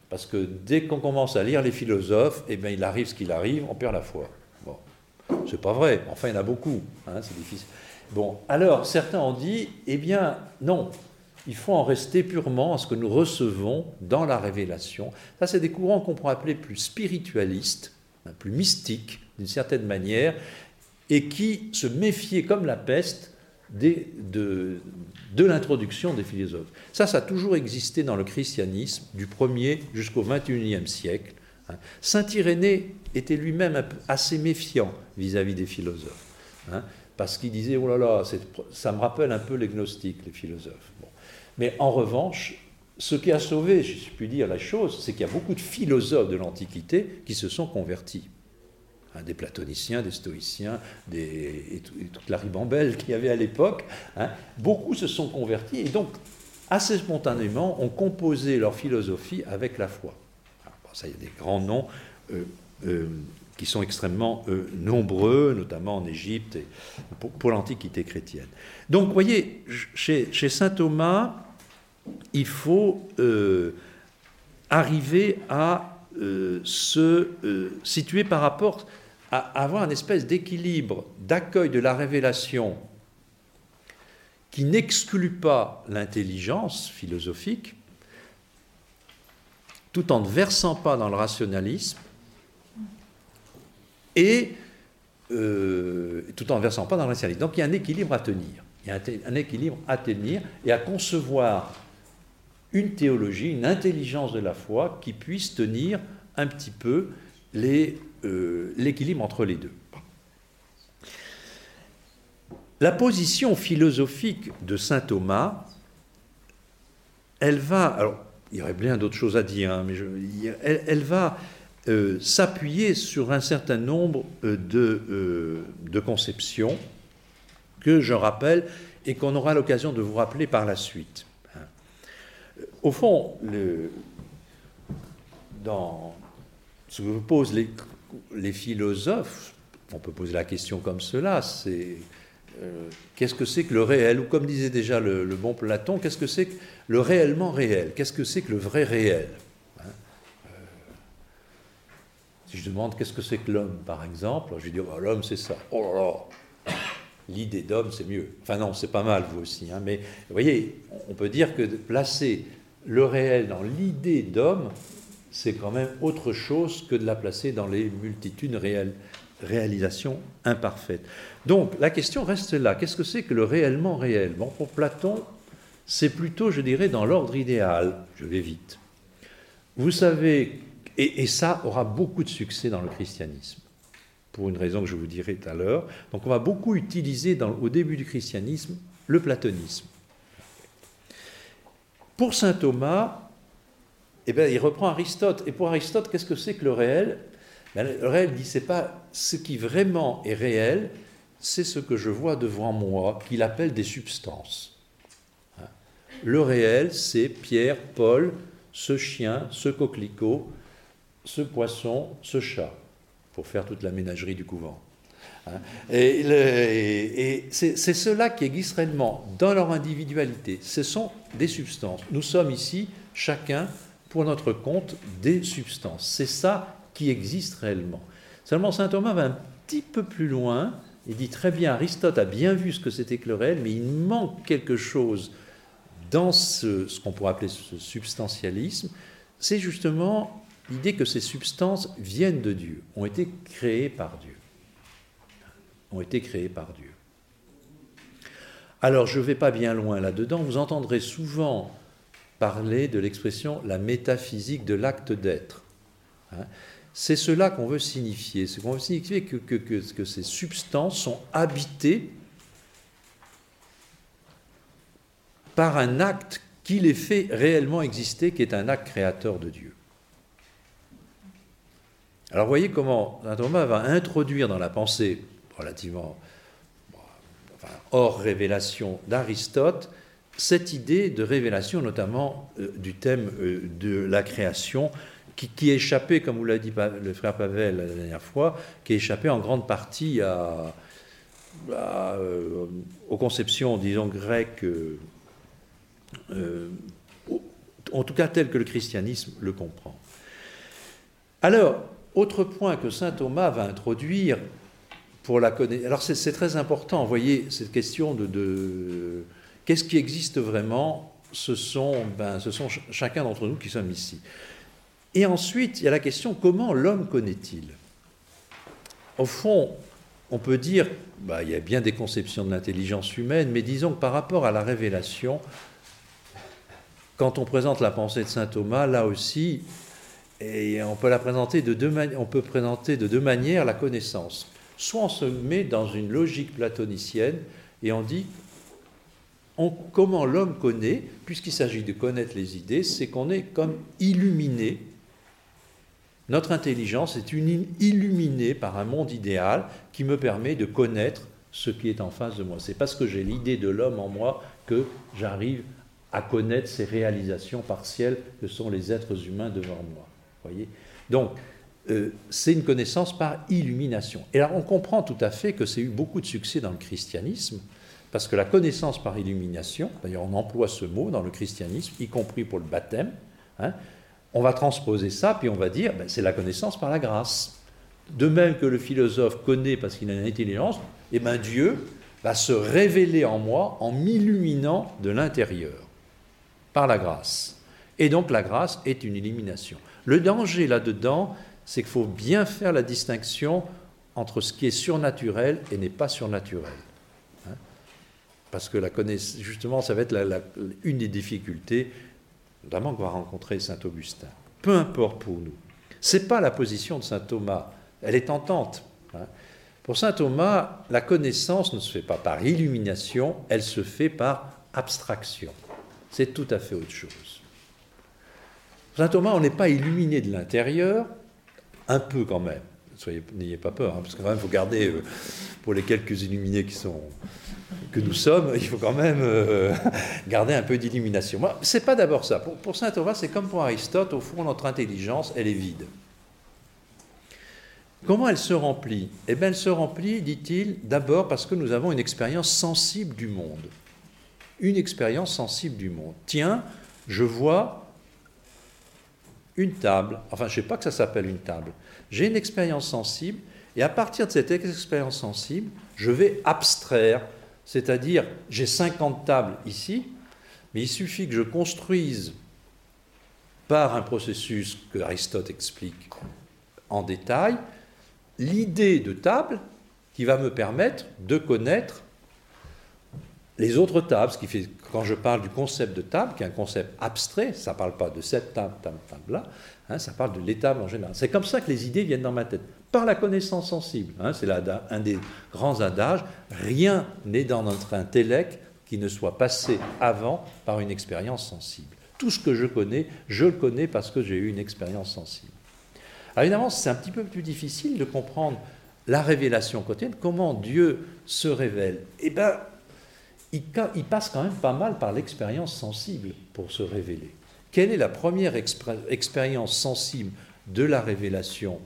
Parce que dès qu'on commence à lire les philosophes, eh bien, il arrive ce qu'il arrive, on perd la foi. Bon, c'est pas vrai, enfin, il y en a beaucoup, hein, c'est difficile. Bon, alors, certains ont dit, eh bien, non, il faut en rester purement à ce que nous recevons dans la révélation. Ça, c'est des courants qu'on pourrait appeler plus spiritualistes, hein, plus mystiques, d'une certaine manière, et qui se méfiaient comme la peste de, l'introduction des philosophes. Ça, ça a toujours existé dans le christianisme, du 1er jusqu'au 21e siècle. Hein. Saint Irénée était lui-même assez méfiant vis-à-vis des philosophes, hein, parce qu'il disait, oh là là, ça me rappelle un peu les gnostiques, les philosophes. Mais en revanche, ce qui a sauvé, je puis dire, la chose, c'est qu'il y a beaucoup de philosophes de l'Antiquité qui se sont convertis. Hein, des platoniciens, des stoïciens, et, toute la ribambelle qu'il y avait à l'époque, hein, beaucoup se sont convertis et donc assez spontanément ont composé leur philosophie avec la foi. ça, il y a des grands noms euh, euh, qui sont extrêmement euh, nombreux, notamment en Égypte et pour, l'Antiquité chrétienne. Donc, vous voyez, chez saint Thomas, il faut arriver à se situer par rapport à avoir une espèce d'équilibre d'accueil de la révélation qui n'exclut pas l'intelligence philosophique, tout en ne versant pas dans le rationalisme, et euh, tout en ne versant pas dans le rationalisme. Donc il y a un équilibre à tenir. Il y a un équilibre à tenir et à concevoir une théologie, une intelligence de la foi qui puisse tenir un petit peu les euh, l'équilibre entre les deux. La position philosophique de saint Thomas, elle va, alors il y aurait bien d'autres choses à dire, hein, mais elle, va euh, s'appuyer sur un certain nombre euh, de, de, conceptions que je rappelle et qu'on aura l'occasion de vous rappeler par la suite. Hein. Au fond, dans ce que pose les les philosophes, on peut poser la question comme cela, c'est euh, qu'est-ce que c'est que le réel? Ou comme disait déjà le, bon Platon, qu'est-ce que c'est que le réellement réel? Qu'est-ce que c'est que le vrai réel hein? Euh, Si je demande qu'est-ce que c'est que l'homme, par exemple, je vais dire oh, l'homme c'est ça. Oh là là l'idée d'homme, c'est mieux. Enfin non, c'est pas mal, vous aussi. Hein, mais vous voyez, on peut dire que placer le réel dans l'idée d'homme, c'est quand même autre chose que de la placer dans les multitudes réelles, réalisations imparfaites. Donc la question reste là. Qu'est-ce que c'est que le réellement réel? Bon, pour Platon, c'est plutôt, je dirais, dans l'ordre idéal. Je vais vite. Vous savez, et, ça aura beaucoup de succès dans le christianisme, pour une raison que je vous dirai tout à l'heure. Donc on va beaucoup utiliser au début du christianisme le platonisme. Pour saint Thomas, eh bien, il reprend Aristote. Et pour Aristote, qu'est-ce que c'est que le réel? Ben, Le réel dit c'est pas ce qui vraiment est réel, c'est ce que je vois devant moi, qu'il appelle des substances. Hein? Le réel, c'est Pierre, Paul, ce chien, ce coquelicot, ce poisson, ce chat, pour faire toute la ménagerie du couvent. Hein? Et, c'est cela qui existe réellement dans leur individualité. Ce sont des substances. Nous sommes ici, chacun, pour notre compte, des substances. C'est ça qui existe réellement. Seulement, saint Thomas va un petit peu plus loin. Il dit très bien, Aristote a bien vu ce que c'était que le réel, mais il manque quelque chose dans ce, ce qu'on pourrait appeler ce substantialisme. C'est justement l'idée que ces substances viennent de Dieu, ont été créées par Dieu ont été créés par Dieu. Alors je ne vais pas bien loin là-dedans, vous entendrez souvent parler de l'expression la métaphysique de l'acte d'être. Hein. c'est cela qu'on veut signifier, c'est qu'on veut signifier que, ces substances sont habitées par un acte qui les fait réellement exister, qui est un acte créateur de Dieu. Alors voyez comment Saint Thomas va introduire dans la pensée relativement hors révélation d'Aristote, cette idée de révélation, notamment euh, du thème euh, de la création, qui, échappait, comme vous l'a dit le frère Pavel la dernière fois, qui échappait en grande partie euh, aux conceptions, disons, grecques, en tout cas telles que le christianisme le comprend. Alors, autre point que saint Thomas va introduire, pour la connaître. Alors c'est très important, vous voyez, cette question de, qu'est-ce qui existe vraiment, ce sont, ben, chacun d'entre nous qui sommes ici. Et ensuite, il y a la question comment l'homme connaît-il? Au fond, on peut dire, bah, il y a bien des conceptions de l'intelligence humaine, mais disons que par rapport à la révélation, quand on présente la pensée de saint Thomas, là aussi, on peut présenter de deux, on peut présenter de deux manières la connaissance. Soit on se met dans une logique platonicienne et on dit comment l'homme connaît, puisqu'il s'agit de connaître les idées, c'est qu'on est comme illuminé. Notre intelligence est une illuminée par un monde idéal qui me permet de connaître ce qui est en face de moi. C'est parce que j'ai l'idée de l'homme en moi que j'arrive à connaître ces réalisations partielles que sont les êtres humains devant moi. Voyez? Donc, euh, c'est une connaissance par illumination. Et là, on comprend tout à fait que c'est eu beaucoup de succès dans le christianisme, parce que la connaissance par illumination, d'ailleurs on emploie ce mot dans le christianisme, y compris pour le baptême, hein, on va transposer ça, puis on va dire, ben, c'est la connaissance par la grâce. De même que le philosophe connaît parce qu'il a une intelligence, eh ben Dieu va se révéler en moi en m'illuminant de l'intérieur, par la grâce. Et donc la grâce est une illumination. Le danger là-dedans, c'est qu'il faut bien faire la distinction entre ce qui est surnaturel et n'est pas surnaturel. Parce que la connaissance, justement, ça va être une des difficultés, notamment qu'on va rencontrer Saint Augustin. Peu importe pour nous. Ce n'est pas la position de Saint Thomas. Elle est tentante. Hein. Pour Saint Thomas, la connaissance ne se fait pas par illumination, elle se fait par abstraction. C'est tout à fait autre chose. Saint Thomas, on n'est pas illuminé de l'intérieur, un peu quand même. N'ayez pas peur, hein, parce que quand faut garder, euh, pour les quelques illuminés qui sont, que nous sommes, il faut quand même euh, [laughs] garder un peu d'illumination. Moi, c'est pas d'abord ça. Pour, saint Thomas, c'est comme pour Aristote, au fond, notre intelligence, elle est vide. Comment elle se remplit? Eh bien, elle se remplit, dit-il, d'abord parce que nous avons une expérience sensible du monde. Une expérience sensible du monde. Tiens, je vois une table, enfin je ne sais pas que ça s'appelle une table, j'ai une expérience sensible Et à partir de cette expérience sensible, je vais abstraire, c'est-à-dire j'ai 50 tables ici, mais il suffit que je construise par un processus que Aristote explique en détail, l'idée de table qui va me permettre de connaître les autres tables, quand je parle du concept de table, qui est un concept abstrait, ça ne parle pas de cette table, table, table là, hein, ça parle de l'étable en général. C'est comme ça que les idées viennent dans ma tête, par la connaissance sensible. Hein, c'est un des grands adages. Rien n'est dans notre intellect qui ne soit passé avant par une expérience sensible. Tout ce que je connais, je le connais parce que j'ai eu une expérience sensible. Alors évidemment, c'est un petit peu plus difficile de comprendre la révélation quotidienne, comment Dieu se révèle. Eh bien, il, passe quand même pas mal par l'expérience sensible pour se révéler. Quelle est la première expérience sensible de la révélation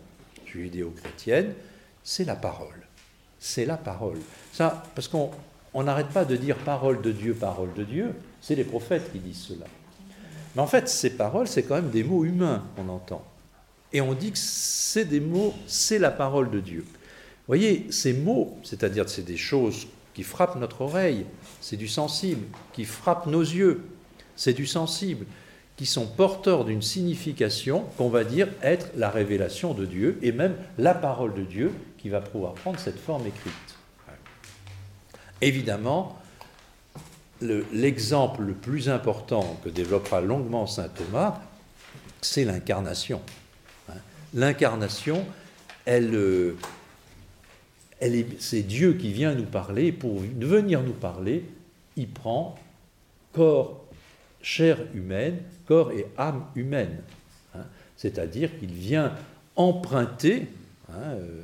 judéo-chrétienne C'est la parole. C'est la parole. Ça, parce qu'on n'arrête pas de dire parole de Dieu, parole de Dieu. C'est les prophètes qui disent cela. Mais en fait, ces paroles, c'est quand même des mots humains qu'on entend. Et on dit que c'est des mots, c'est la parole de Dieu. Vous voyez, ces mots, c'est-à-dire c'est des choses qui frappent notre oreille, c'est du sensible, qui frappe nos yeux, c'est du sensible, qui sont porteurs d'une signification qu'on va dire être la révélation de Dieu et même la parole de Dieu qui va pouvoir prendre cette forme écrite. Évidemment, l'exemple le, plus important que développera longuement saint Thomas, c'est l'incarnation. Hein. L'incarnation, euh, c'est Dieu qui vient nous parler. Pour venir nous parler, il prend corps, chair humaine, corps et âme humaine. Hein. C'est-à-dire qu'il vient emprunter, hein, euh,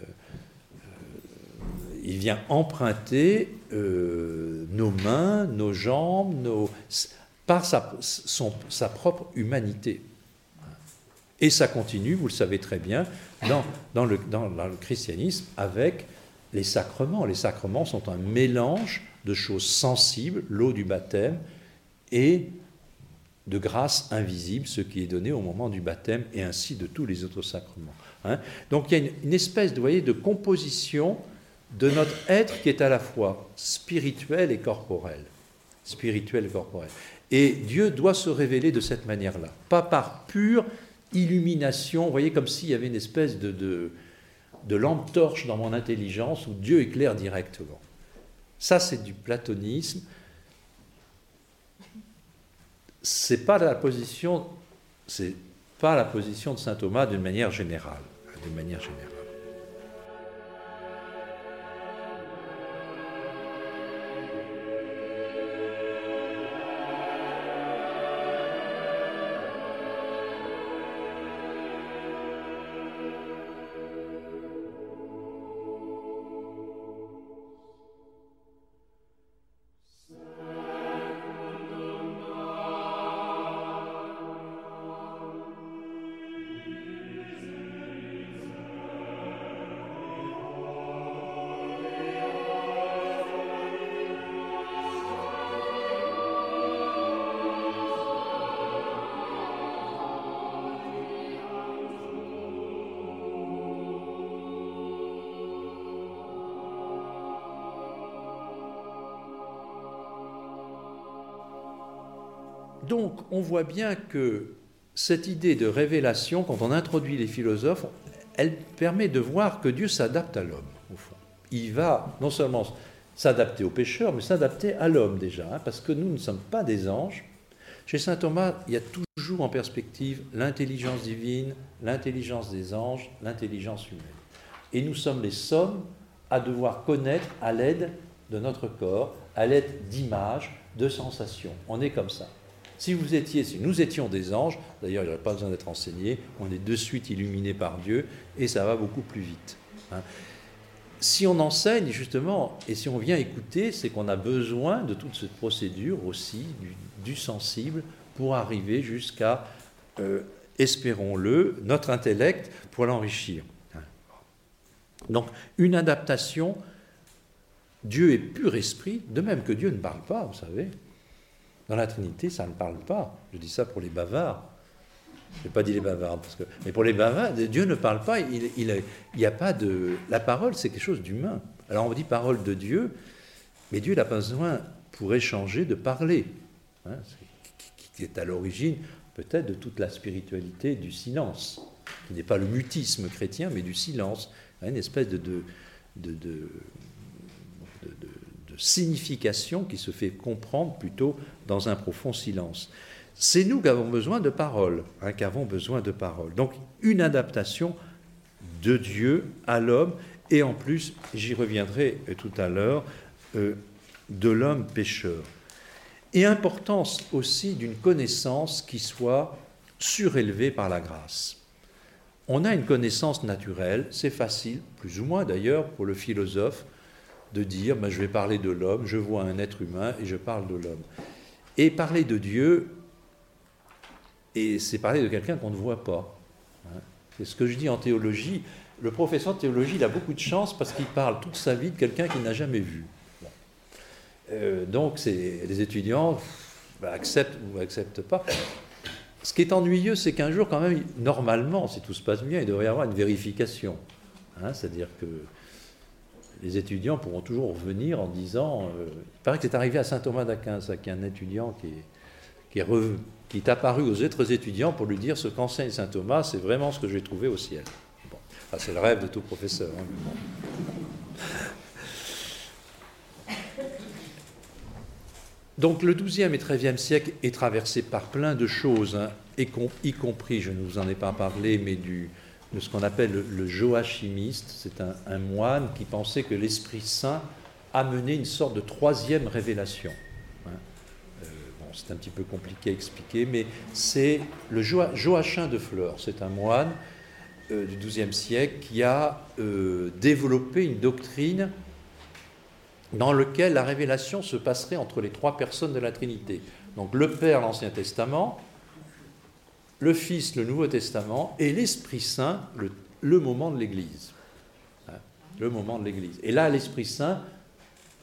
il vient emprunter euh, nos mains, nos jambes, nos, par sa, propre humanité. Et ça continue, vous le savez très bien, dans le christianisme avec les sacrements. Les sacrements sont un mélange de choses sensibles, l'eau du baptême, et de grâce invisible, ce qui est donné au moment du baptême, et ainsi de tous les autres sacrements. Hein. Donc il y a une, espèce de, voyez, de composition de notre être qui est à la fois spirituel et corporel. Spirituel et corporel. Et Dieu doit se révéler de cette manière-là, pas par pure illumination, voyez, comme s'il y avait une espèce de de lampe torche dans mon intelligence où Dieu éclaire directement. Ça, c'est du platonisme. C'est pas la position, c'est pas la position de saint Thomas d'une manière générale, d'une manière générale. On voit bien que cette idée de révélation, quand on introduit les philosophes, elle permet de voir que Dieu s'adapte à l'homme, au fond. Il va non seulement s'adapter aux pécheurs, mais s'adapter à l'homme déjà, hein, parce que nous ne sommes pas des anges. Chez saint Thomas, il y a toujours en perspective l'intelligence divine, l'intelligence des anges, l'intelligence humaine. Et nous sommes les sommes à devoir connaître à l'aide de notre corps, à l'aide d'images, de sensations. On est comme ça. Si vous étiez, si nous étions des anges, d'ailleurs il n'y aurait pas besoin d'être enseigné, on est de suite illuminé par Dieu et ça va beaucoup plus vite. Hein. Si on enseigne justement et si on vient écouter, c'est qu'on a besoin de toute cette procédure aussi, du, sensible, pour arriver jusqu'à, euh, espérons-le, notre intellect pour l'enrichir. Hein. Donc une adaptation, Dieu est pur esprit, de même que Dieu ne parle pas, vous savez. Dans la Trinité, ça ne parle pas. Je dis ça pour les bavards. Je n'ai pas dit les bavardes, parce que, mais pour les bavardes, Dieu ne parle pas, il, il, a pas de... La parole, c'est quelque chose d'humain. Alors on dit parole de Dieu, mais Dieu n'a pas besoin, pour échanger, de parler. Hein, qui est à l'origine peut-être de toute la spiritualité du silence, qui n'est pas le mutisme chrétien, mais du silence, hein, une espèce de signification qui se fait comprendre plutôt dans un profond silence. C'est nous qui avons besoin de paroles, hein, qui avons besoin de paroles. Donc une adaptation de Dieu à l'homme, et en plus, j'y reviendrai tout à l'heure, euh, de l'homme pécheur. Et importance aussi d'une connaissance qui soit surélevée par la grâce. On a une connaissance naturelle, c'est facile, plus ou moins d'ailleurs, pour le philosophe, de dire ben, je vais parler de l'homme, je vois un être humain et je parle de l'homme. Et parler de Dieu, et c'est parler de quelqu'un qu'on ne voit pas. Hein. C'est ce que je dis en théologie. Le professeur de théologie, il a beaucoup de chance parce qu'il parle toute sa vie de quelqu'un qu'il n'a jamais vu. Euh, donc, les étudiants ben, acceptent ou acceptent pas. Ce qui est ennuyeux, c'est qu'un jour, quand même, normalement, si tout se passe bien, il devrait y avoir une vérification. Hein. C'est-à-dire que les étudiants pourront toujours revenir en disant euh, il paraît que c'est arrivé à saint Thomas d'Aquin, ça, qui est un étudiant qui est, qui apparu aux autres étudiants pour lui dire ce qu'enseigne saint Thomas, c'est vraiment ce que j'ai trouvé au ciel. Bon. c'est le rêve de tout professeur. Hein, Donc le XIIe et XIIIe siècle est traversé par plein de choses, hein, y compris, je ne vous en ai pas parlé, mais du, de ce qu'on appelle le, joachimiste. C'est un, moine qui pensait que l'Esprit Saint amenait une sorte de troisième révélation. Hein. Euh, c'est un petit peu compliqué à expliquer, mais c'est le Joachim de Fleurs. C'est un moine euh, du XIIe siècle qui a euh, développé une doctrine dans laquelle la révélation se passerait entre les trois personnes de la Trinité. Donc le Père, l'Ancien Testament, le Fils, le Nouveau Testament, et l'Esprit Saint, le, moment de l'Église. Hein, le moment de l'Église. Et là, l'Esprit Saint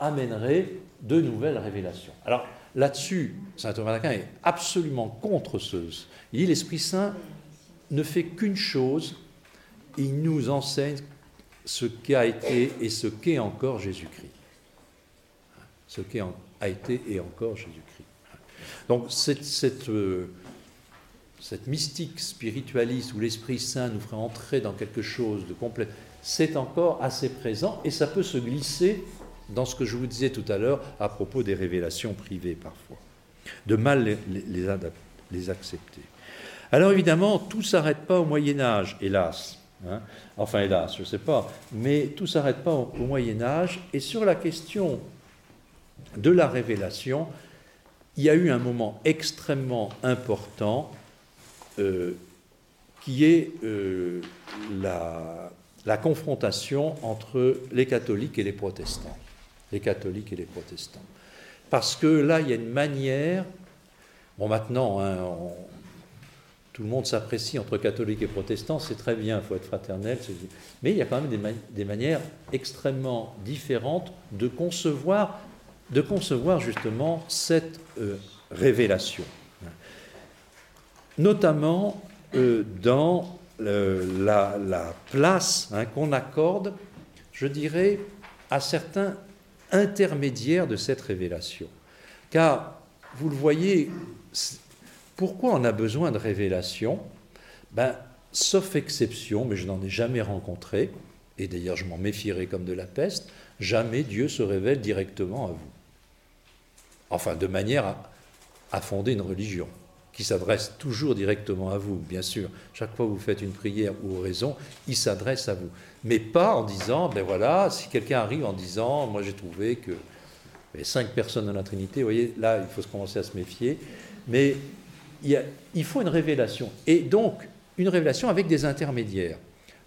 amènerait de nouvelles révélations. Alors là-dessus, Saint Thomas d'Aquin est absolument contre ce. Il dit l'Esprit Saint ne fait qu'une chose, il nous enseigne ce qu'a été et ce qu'est encore Jésus-Christ. Ce qu'est a été et encore Jésus-Christ. Donc cette, cette euh, cette mystique spiritualiste où l'Esprit Saint nous ferait entrer dans quelque chose de complet, c'est encore assez présent et ça peut se glisser dans ce que je vous disais tout à l'heure à propos des révélations privées parfois. De mal les, accepter. Alors évidemment, tout s'arrête pas au Moyen Âge, hélas. Hein. enfin, hélas, je ne sais pas. Mais tout s'arrête pas au Moyen Âge. Et sur la question de la révélation, il y a eu un moment extrêmement important euh, qui est euh, la, confrontation entre les catholiques et les protestants. Les catholiques et les protestants. Parce que là, il y a une manière, bon maintenant, hein, tout le monde s'apprécie entre catholiques et protestants, c'est très bien, il faut être fraternel, mais il y a quand même des, des, manières extrêmement différentes de concevoir, de concevoir justement cette euh, révélation notamment euh, dans la, place hein, qu'on accorde, je dirais, à certains intermédiaires de cette révélation. Car, vous le voyez, pourquoi on a besoin de révélation? Ben, Sauf exception, mais je n'en ai jamais rencontré, et d'ailleurs je m'en méfierais comme de la peste, jamais Dieu se révèle directement à vous. Enfin, de manière à fonder une religion qui s'adresse toujours directement à vous, bien sûr. Chaque fois que vous faites une prière ou oraison, il s'adresse à vous. Mais pas en disant, ben voilà, si quelqu'un arrive en disant, moi j'ai trouvé que les cinq personnes dans la Trinité, vous voyez, là, il faut se commencer à se méfier. Mais il, faut une révélation. Et donc, une révélation avec des intermédiaires.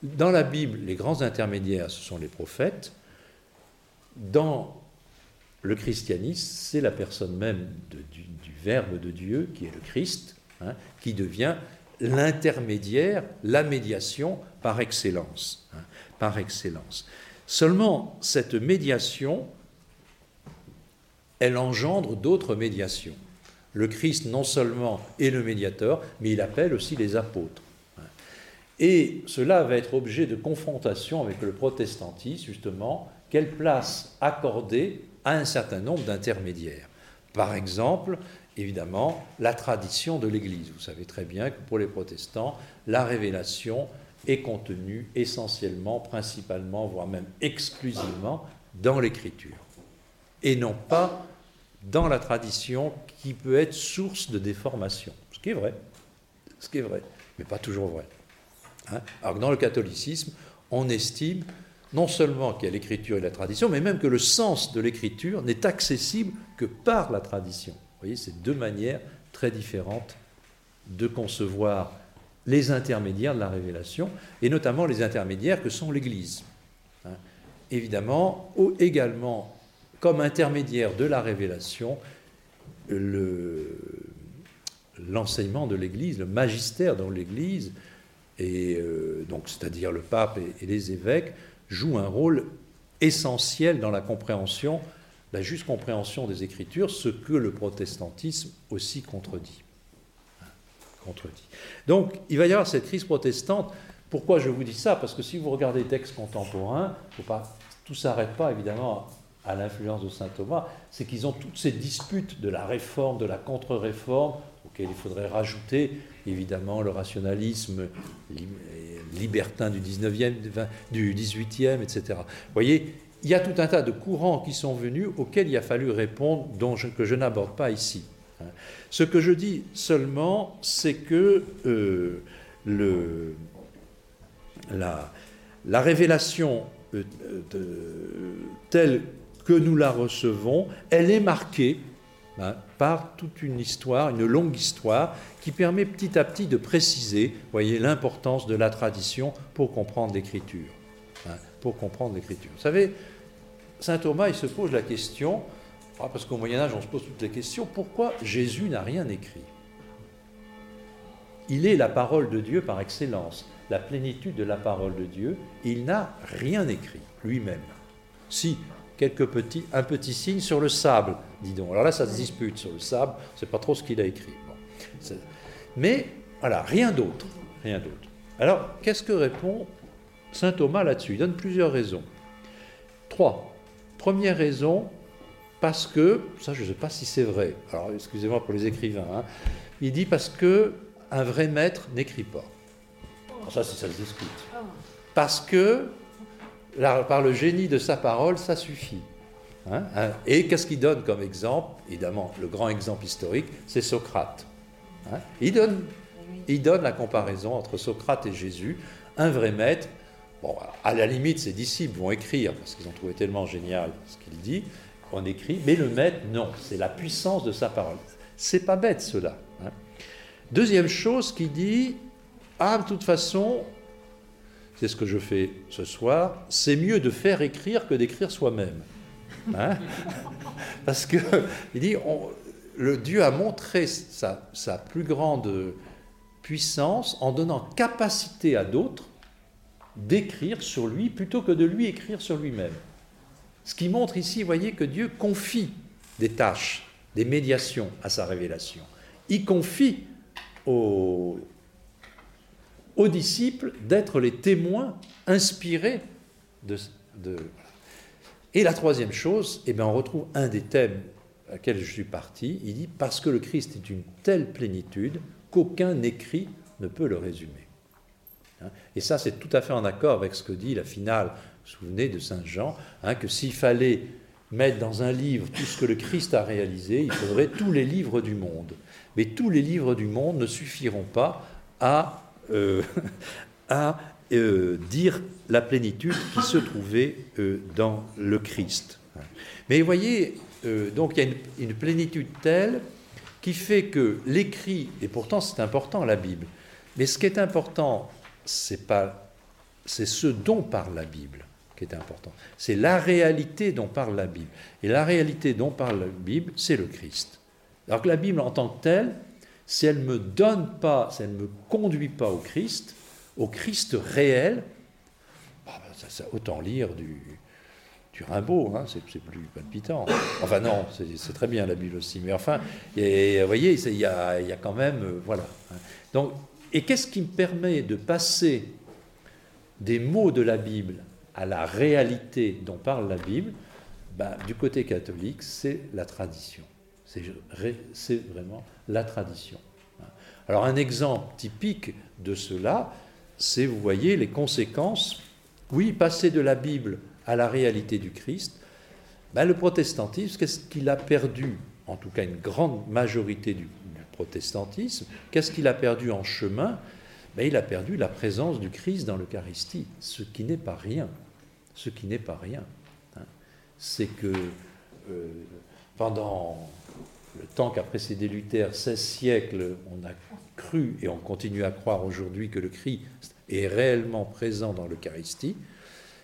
Dans la Bible, les grands intermédiaires, ce sont les prophètes. Dans le christianisme, c'est la personne même de, du, Verbe de Dieu, qui est le Christ, hein, qui devient l'intermédiaire, la médiation par excellence. Hein, par excellence. Seulement, cette médiation, elle engendre d'autres médiations. Le Christ non seulement est le médiateur, mais il appelle aussi les apôtres. Et cela va être objet de confrontation avec le protestantisme, justement, quelle place accorder à un certain nombre d'intermédiaires? Par exemple, évidemment, la tradition de l'Église. Vous savez très bien que pour les protestants, la révélation est contenue essentiellement, principalement, voire même exclusivement dans l'Écriture, et non pas dans la tradition qui peut être source de déformation. Ce qui est vrai, ce qui est vrai, mais pas toujours vrai. Hein? Alors que dans le catholicisme, on estime non seulement qu'il y a l'écriture et la tradition, mais même que le sens de l'écriture n'est accessible que par la tradition. Vous voyez, c'est deux manières très différentes de concevoir les intermédiaires de la révélation, et notamment les intermédiaires que sont l'Église. Hein. Évidemment, ou également comme intermédiaire de la révélation, l'enseignement de l'Église, le magistère dans l'Église, et euh, donc c'est-à-dire le pape et, les évêques, joue un rôle essentiel dans la compréhension, la juste compréhension des Écritures, ce que le protestantisme aussi contredit. contredit. Donc il va y avoir cette crise protestante. Pourquoi je vous dis ça? Parce que si vous regardez les textes contemporains, tout ne s'arrête pas évidemment à l'influence de saint Thomas, c'est qu'ils ont toutes ces disputes de la réforme, de la contre-réforme, auxquelles il faudrait rajouter évidemment le rationalisme libertin du 19e, du 18e, etc. Vous voyez, il y a tout un tas de courants qui sont venus auxquels il a fallu répondre, dont que je n'aborde pas ici. Hein. Ce que je dis seulement, c'est que euh, la, révélation euh, telle que nous la recevons, elle est marquée hein, par toute une histoire, une longue histoire, qui permet petit à petit de préciser, voyez, l'importance de la tradition pour comprendre l'écriture. Hein, pour comprendre l'écriture. Vous savez, saint Thomas, il se pose la question, ah, parce qu'au Moyen Âge, on se pose toutes les questions, pourquoi Jésus n'a rien écrit? Il est la parole de Dieu par excellence, la plénitude de la parole de Dieu, il n'a rien écrit lui-même. Si quelques petits, un petit signe sur le sable, dis donc. Alors là, ça se dispute sur le sable, c'est pas trop ce qu'il a écrit. Mais voilà, rien d'autre, rien d'autre. Alors, qu'est-ce que répond saint Thomas là-dessus? Il donne plusieurs raisons. Trois. Première raison, parce que, ça je ne sais pas si c'est vrai, alors excusez-moi pour les écrivains, hein. il dit parce que un vrai maître n'écrit pas. Alors ça, ça se discute. Parce que par le génie de sa parole, ça suffit. Hein. Et qu'est-ce qu'il donne comme exemple? Évidemment, le grand exemple historique, c'est Socrate. Hein. il donne la comparaison entre Socrate et Jésus, un vrai maître. Bon, à la limite, ses disciples vont écrire, parce qu'ils ont trouvé tellement génial ce qu'il dit, on écrit, mais le maître, non, c'est la puissance de sa parole. C'est pas bête cela. Deuxième chose qu'il dit, ah, de toute façon, c'est ce que je fais ce soir, c'est mieux de faire écrire que d'écrire soi-même. Hein [laughs] Parce que, il dit, le Dieu a montré sa, plus grande puissance en donnant capacité à d'autres d'écrire sur lui plutôt que de lui écrire sur lui-même. Ce qui montre ici, voyez, que Dieu confie des tâches, des médiations à sa révélation. Il confie aux, aux disciples d'être les témoins inspirés de, Et la troisième chose, eh bien, on retrouve un des thèmes à laquelle je suis parti. Il dit Parce que le Christ est une telle plénitude qu'aucun écrit ne peut le résumer. Hein? Et ça, c'est tout à fait en accord avec ce que dit la finale, vous vous souvenez, de Saint Jean, hein, que s'il fallait mettre dans un livre tout ce que le Christ a réalisé, il faudrait tous les livres du monde. Mais tous les livres du monde ne suffiront pas à euh, [laughs] à euh, dire la plénitude qui se trouvait euh, dans le Christ. Mais vous voyez, donc il y a une, plénitude telle qui fait que l'écrit, et pourtant c'est important la Bible, mais ce qui est important, c'est pas, c'est ce dont parle la Bible qui est important. C'est la réalité dont parle la Bible. Et la réalité dont parle la Bible, c'est le Christ. Alors que la Bible en tant que telle, si elle ne me donne pas, si elle ne me conduit pas au Christ, au Christ réel, bah, bah, ça, autant lire du, du Rimbaud, hein, c'est plus palpitant. Enfin non, c'est très bien la Bible aussi, mais enfin, vous voyez, il y a, quand même, euh, voilà. Donc, et qu'est-ce qui me permet de passer des mots de la Bible à la réalité dont parle la Bible? Ben, Du côté catholique, c'est la tradition. C'est vraiment la tradition. Alors un exemple typique de cela, c'est, vous voyez, les conséquences. Oui, passer de la Bible à la réalité du Christ, ben, le protestantisme, qu'est-ce qu'il a perdu? En tout cas, une grande majorité du, protestantisme, qu'est-ce qu'il a perdu en chemin? Ben, Il a perdu la présence du Christ dans l'Eucharistie, ce qui n'est pas rien. Ce qui n'est pas rien. Hein. C'est que euh, pendant le temps qu'a précédé Luther, 16 siècles, on a cru et on continue à croire aujourd'hui que le Christ est réellement présent dans l'Eucharistie.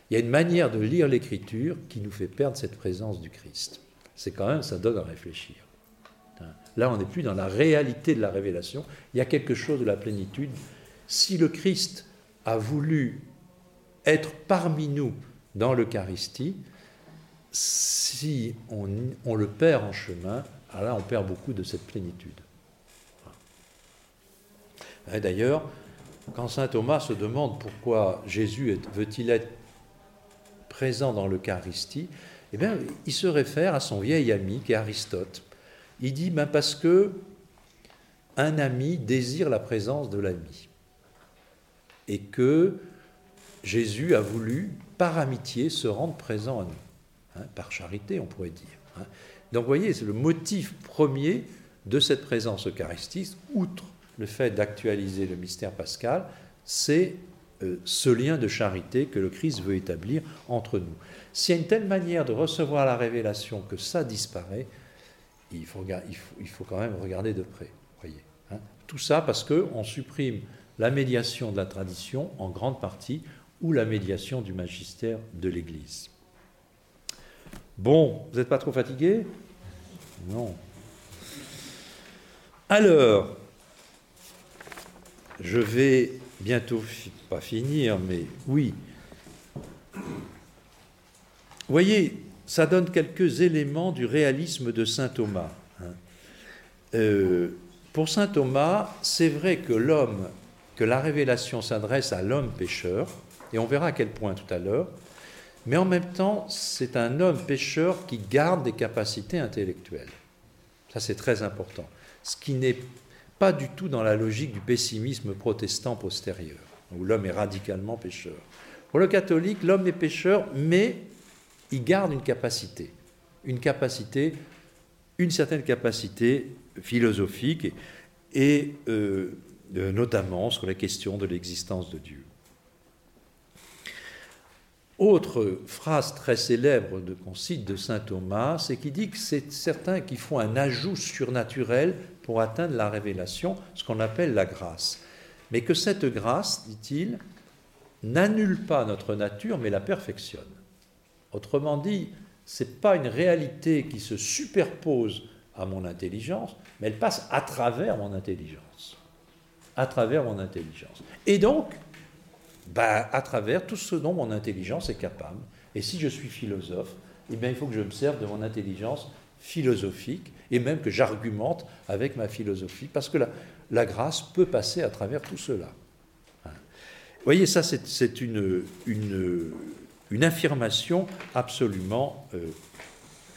Il y a une manière de lire l'Écriture qui nous fait perdre cette présence du Christ. C'est quand même, ça donne à réfléchir. Là, on n'est plus dans la réalité de la révélation. Il y a quelque chose de la plénitude. Si le Christ a voulu être parmi nous dans l'Eucharistie, si on, le perd en chemin, alors là, on perd beaucoup de cette plénitude. D'ailleurs, quand saint Thomas se demande pourquoi Jésus veut-il être présent dans l'Eucharistie, eh bien, il se réfère à son vieil ami qui est Aristote. Il dit ben parce que un ami désire la présence de l'ami et que Jésus a voulu, par amitié, se rendre présent à nous, hein, par charité, on pourrait dire. Hein. Donc, vous voyez, c'est le motif premier de cette présence eucharistique, outre le fait d'actualiser le mystère pascal, c'est euh, ce lien de charité que le Christ veut établir entre nous. S'il y a une telle manière de recevoir la révélation que ça disparaît, il faut, quand même regarder de près. Voyez, hein. Tout ça parce qu'on supprime la médiation de la tradition en grande partie ou la médiation du magistère de l'Église. Bon, vous n'êtes pas trop fatigué? Non. Alors, je vais bientôt pas finir, mais oui. Voyez, ça donne quelques éléments du réalisme de saint Thomas. Hein. Euh, pour saint Thomas, c'est vrai que l'homme, que la révélation s'adresse à l'homme pécheur, et on verra à quel point tout à l'heure, mais en même temps, c'est un homme pécheur qui garde des capacités intellectuelles. Ça, c'est très important. Ce qui n'est pas du tout dans la logique du pessimisme protestant postérieur, où l'homme est radicalement pécheur. Pour le catholique, l'homme est pécheur, mais il garde une capacité, une certaine capacité philosophique, et, euh, notamment sur la question de l'existence de Dieu. Autre phrase très célèbre qu'on cite de saint Thomas, c'est qu'il dit que c'est certains qui font un ajout surnaturel pour atteindre la révélation, ce qu'on appelle la grâce. Mais que cette grâce, dit-il, n'annule pas notre nature, mais la perfectionne. Autrement dit, ce n'est pas une réalité qui se superpose à mon intelligence, mais elle passe à travers mon intelligence. À travers mon intelligence. Et donc, bah, à travers tout ce dont mon intelligence est capable. Et si je suis philosophe, eh bien, il faut que je me serve de mon intelligence philosophique et même que j'argumente avec ma philosophie, parce que la, grâce peut passer à travers tout cela. Hein. Vous voyez, ça c'est une, une, affirmation absolument euh,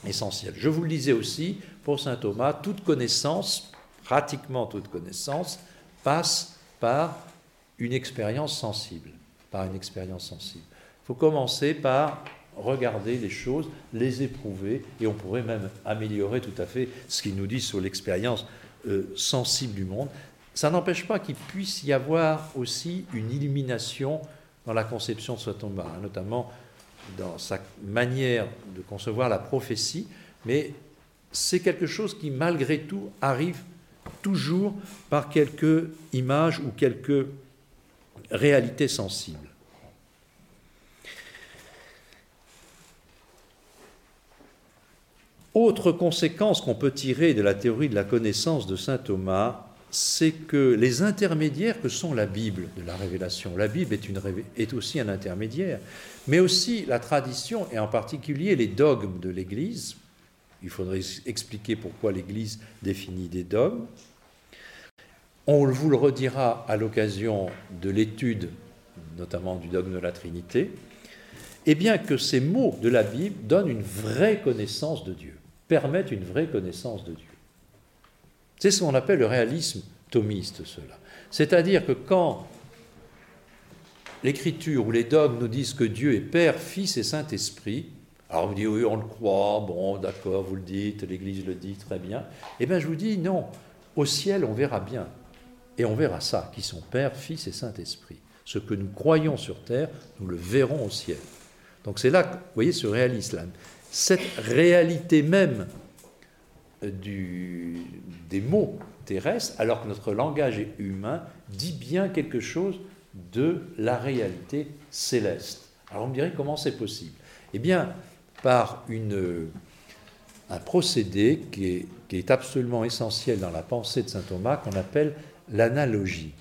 essentielle. Je vous le disais aussi, pour Saint Thomas, toute connaissance, pratiquement toute connaissance, passe par une expérience sensible. Par une expérience sensible. Il faut commencer par regarder les choses, les éprouver, et on pourrait même améliorer tout à fait ce qu'il nous dit sur l'expérience euh, sensible du monde. Ça n'empêche pas qu'il puisse y avoir aussi une illumination dans la conception de Thomas, hein, notamment dans sa manière de concevoir la prophétie, mais c'est quelque chose qui, malgré tout, arrive toujours par quelques images ou quelques réalités sensibles. Autre conséquence qu'on peut tirer de la théorie de la connaissance de saint Thomas, c'est que les intermédiaires que sont la Bible de la révélation, la Bible est, aussi un intermédiaire, mais aussi la tradition et en particulier les dogmes de l'Église. Il faudrait expliquer pourquoi l'Église définit des dogmes. On vous le redira à l'occasion de l'étude, notamment du dogme de la Trinité, et bien que ces mots de la Bible donnent une vraie connaissance de Dieu, permettent une vraie connaissance de Dieu. C'est ce qu'on appelle le réalisme thomiste, cela. C'est-à-dire que quand l'Écriture ou les dogmes nous disent que Dieu est Père, Fils et Saint-Esprit, alors on dit oui, on le croit, bon, d'accord, vous le dites, l'Église le dit, très bien. Eh bien, je vous dis non, au ciel, on verra bien. Et on verra ça, qui sont Père, Fils et Saint-Esprit. Ce que nous croyons sur terre, nous le verrons au ciel. Donc c'est là, vous voyez, ce réalisme, cette réalité même du, des mots terrestres, alors que notre langage humain dit bien quelque chose de la réalité céleste. Alors on me dirait comment c'est possible? Eh bien, par une, un procédé qui est, qui est absolument essentiel dans la pensée de saint Thomas, qu'on appelle l'analogie.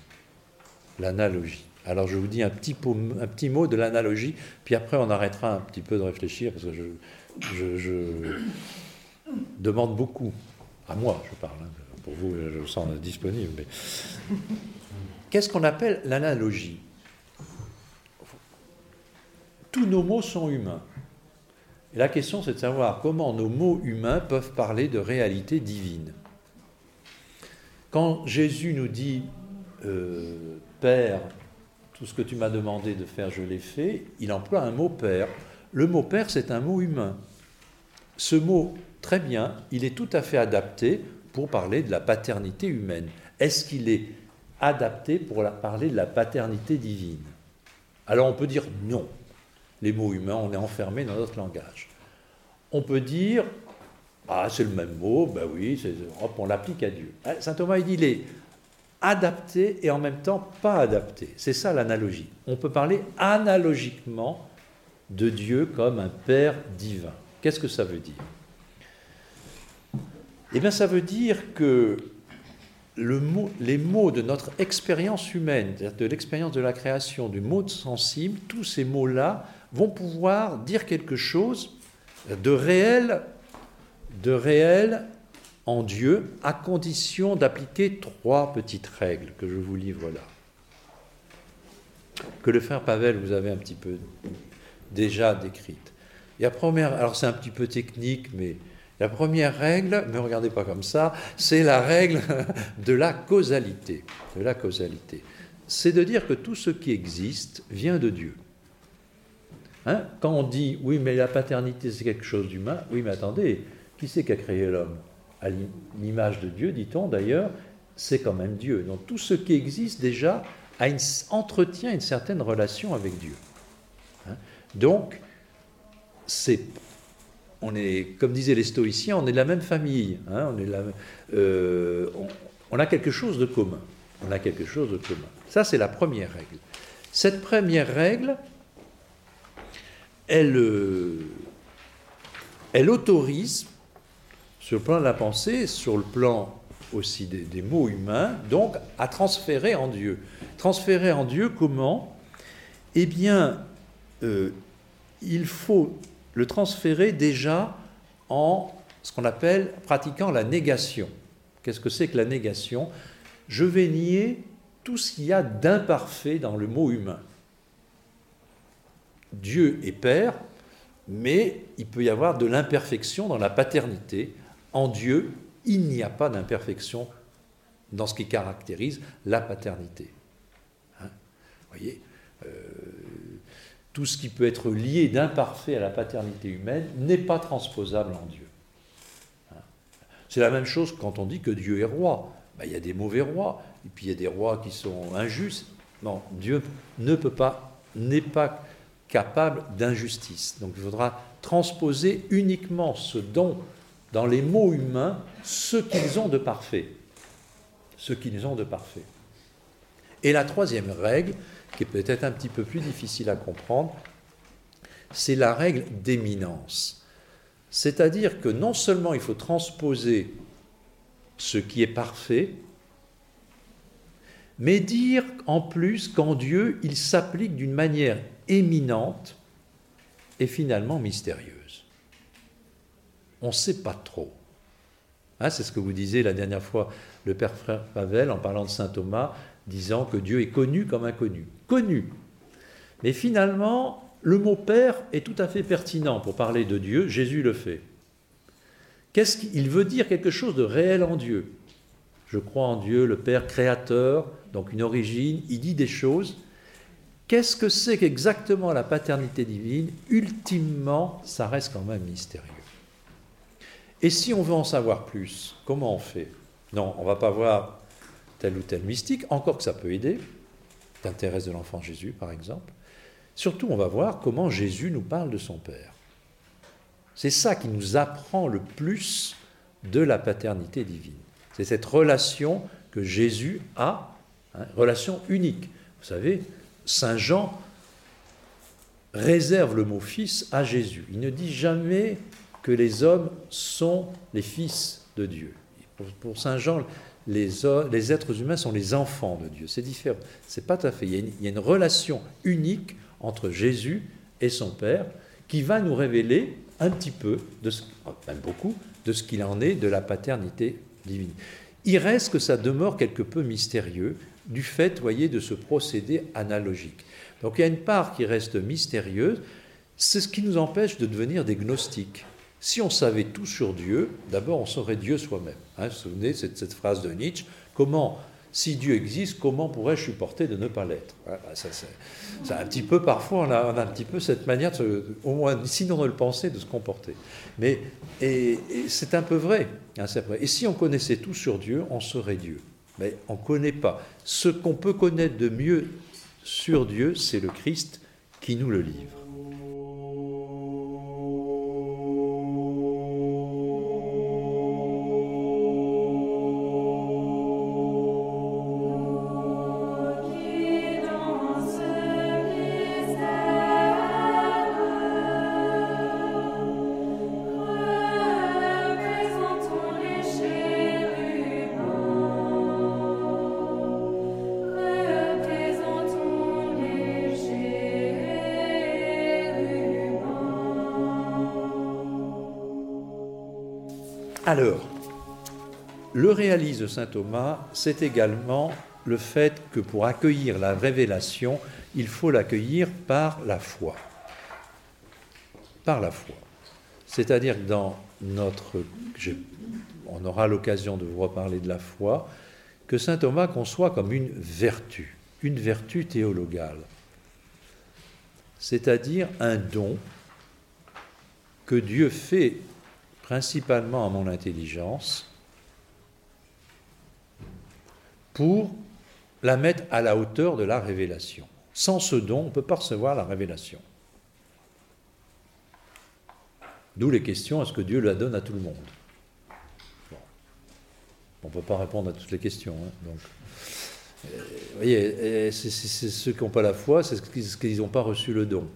L'analogie. Alors je vous dis un petit, un petit mot de l'analogie, puis après on arrêtera un petit peu de réfléchir, parce que je, je demande beaucoup. À moi, je parle. Hein. Pour vous, je me sens disponible. Mais... Qu'est-ce qu'on appelle l'analogie Tous nos mots sont humains. Et la question, c'est de savoir comment nos mots humains peuvent parler de réalité divine. Quand Jésus nous dit euh, Père, tout ce que tu m'as demandé de faire, je l'ai fait, il emploie un mot Père. Le mot Père, c'est un mot humain. Ce mot très bien, il est tout à fait adapté pour parler de la paternité humaine. Est-ce qu'il est adapté pour parler de la paternité divine? Alors on peut dire non. Les mots humains, on est enfermé dans notre langage. On peut dire, ah c'est le même mot, ben oui, hop, on l'applique à Dieu. Ah, Saint Thomas, il dit, il est adapté et en même temps pas adapté. C'est ça l'analogie. On peut parler analogiquement de Dieu comme un Père divin. Qu'est-ce que ça veut dire? Eh bien, ça veut dire que les mots de notre expérience humaine, de l'expérience de la création, du mot sensible, tous ces mots-là vont pouvoir dire quelque chose de réel, de réel en Dieu, à condition d'appliquer trois petites règles que je vous livre là. Que le frère Pavel vous avez un petit peu déjà décrites. Et la première, alors c'est un petit peu technique, mais la première règle, ne regardez pas comme ça, c'est la règle [laughs] de la causalité. De la causalité. C'est de dire que tout ce qui existe vient de Dieu. Hein? Quand on dit oui, mais la paternité c'est quelque chose d'humain, oui, mais attendez, qui c'est qui a créé l'homme? À l'image de Dieu, dit-on d'ailleurs, c'est quand même Dieu. Donc tout ce qui existe déjà entretient une certaine relation avec Dieu. Hein? Donc, c'est on est, comme disaient les stoïciens, on est de la même famille. Hein, euh, on, a quelque chose de commun. On a quelque chose de commun. Ça, c'est la première règle. Cette première règle, elle, euh, autorise, sur le plan de la pensée, sur le plan aussi des, mots humains, donc à transférer en Dieu. Transférer en Dieu comment? Eh bien, euh, il faut le transférer déjà en ce qu'on appelle pratiquant la négation. Qu'est-ce que c'est que la négation? Je vais nier tout ce qu'il y a d'imparfait dans le mot humain. Dieu est Père, mais il peut y avoir de l'imperfection dans la paternité. En Dieu, il n'y a pas d'imperfection dans ce qui caractérise la paternité. Hein? Voyez euh, tout ce qui peut être lié d'imparfait à la paternité humaine n'est pas transposable en Dieu. Hein. C'est la même chose quand on dit que Dieu est roi. Ben, il y a des mauvais rois, et puis il y a des rois qui sont injustes. Non, Dieu ne peut pas, n'est pas capable d'injustice. Donc il faudra transposer uniquement ce dont, dans les mots humains, ce qu'ils ont de parfait. Ce qu'ils ont de parfait. Et la troisième règle, qui est peut-être un petit peu plus difficile à comprendre, c'est la règle d'éminence. C'est-à-dire que non seulement il faut transposer ce qui est parfait, mais dire en plus qu'en Dieu, il s'applique d'une manière éminente et finalement mystérieuse. On ne sait pas trop. Hein, c'est ce que vous disiez la dernière fois, le Père Frère Pavel, en parlant de Saint Thomas, disant que Dieu est connu comme inconnu. Connu. Mais finalement, le mot Père est tout à fait pertinent pour parler de Dieu. Jésus le fait. Qu'est-ce qu'il veut dire quelque chose de réel en Dieu? Je crois en Dieu, le Père créateur, donc une origine. Il dit des choses. Qu'est-ce que c'est qu'exactement la paternité divine? Ultimement, ça reste quand même mystérieux. Et si on veut en savoir plus, comment on fait? Non, on ne va pas voir tel ou tel mystique, encore que ça peut aider. T'intéresse de l'enfant Jésus, par exemple. Surtout, on va voir comment Jésus nous parle de son Père. C'est ça qui nous apprend le plus de la paternité divine. C'est cette relation que Jésus a, hein, relation unique. Vous savez, Saint Jean réserve le mot fils à Jésus. Il ne dit jamais que les hommes sont les fils de Dieu. Pour, Saint Jean, les, êtres humains sont les enfants de Dieu. C'est différent. C'est pas tout à fait. Il y, a une, il y a une relation unique entre Jésus et son Père qui va nous révéler un petit peu, de ce, même beaucoup, de ce qu'il en est de la paternité divine. Il reste que ça demeure quelque peu mystérieux du fait, voyez, de ce procédé analogique. Donc il y a une part qui reste mystérieuse, c'est ce qui nous empêche de devenir des gnostiques. Si on savait tout sur Dieu, d'abord on saurait Dieu soi-même. Hein, vous vous souvenez de cette, phrase de Nietzsche Comment si Dieu existe, comment pourrais-je supporter de ne pas l'être? Bah, c'est, un petit peu, parfois, on a, un petit peu cette manière, au moins, sinon de le penser, de se comporter. Mais c'est un peu vrai, hein, vrai. Et si on connaissait tout sur Dieu, on serait Dieu. Mais on ne connaît pas. Ce qu'on peut connaître de mieux sur Dieu, c'est le Christ qui nous le livre. De saint Thomas, c'est également le fait que pour accueillir la révélation, il faut l'accueillir par la foi. Par la foi. C'est-à-dire que dans notre. on aura l'occasion de vous reparler de la foi, que saint Thomas conçoit comme une vertu, une vertu théologale. C'est-à-dire un don que Dieu fait principalement à mon intelligence, pour la mettre à la hauteur de la révélation. Sans ce don, on ne peut pas recevoir la révélation. D'où les questions, est-ce que Dieu la donne à tout le monde? On ne peut pas répondre à toutes les questions. Hein, donc. Euh, vous voyez, c'est, ceux qui n'ont pas la foi, c'est ce qu'ils n'ont pas reçu le don.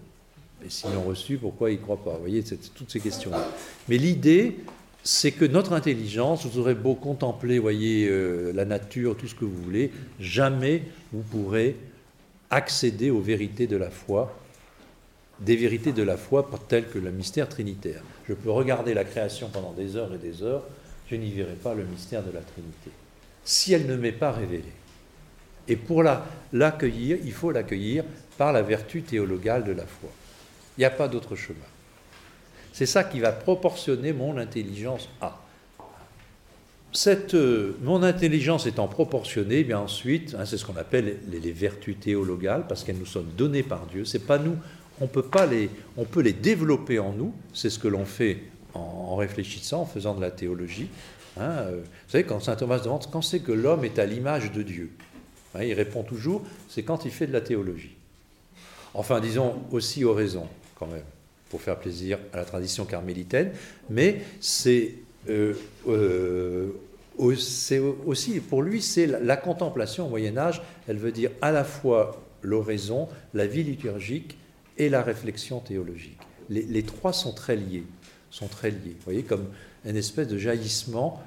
Et s'ils l'ont reçu, pourquoi ils ne croient pas? Vous voyez, c'est toutes ces questions-là. Mais l'idée, c'est que notre intelligence, vous aurez beau contempler, voyez, euh, la nature, tout ce que vous voulez, jamais vous pourrez accéder aux vérités de la foi, des vérités de la foi telles que le mystère trinitaire. Je peux regarder la création pendant des heures et des heures, je n'y verrai pas le mystère de la Trinité, si elle ne m'est pas révélée. Et pour l'accueillir, il faut l'accueillir par la vertu théologale de la foi. Il n'y a pas d'autre chemin. C'est ça qui va proportionner mon intelligence à. Cette, euh, mon intelligence étant proportionnée, eh bien ensuite, hein, c'est ce qu'on appelle les, vertus théologales, parce qu'elles nous sont données par Dieu. C'est pas nous, on peut pas les, on peut les développer en nous. C'est ce que l'on fait en, réfléchissant, en faisant de la théologie. Hein, euh, vous savez, quand saint Thomas demande quand c'est que l'homme est à l'image de Dieu, il répond toujours c'est quand il fait de la théologie. Enfin, disons aussi oraison quand même, pour faire plaisir à la tradition carmélitaine, mais c'est euh, euh, aussi, pour lui, c'est la, contemplation au Moyen Âge, elle veut dire à la fois l'oraison, la vie liturgique et la réflexion théologique. Les, trois sont très liés, sont très liés, vous voyez, comme une espèce de jaillissement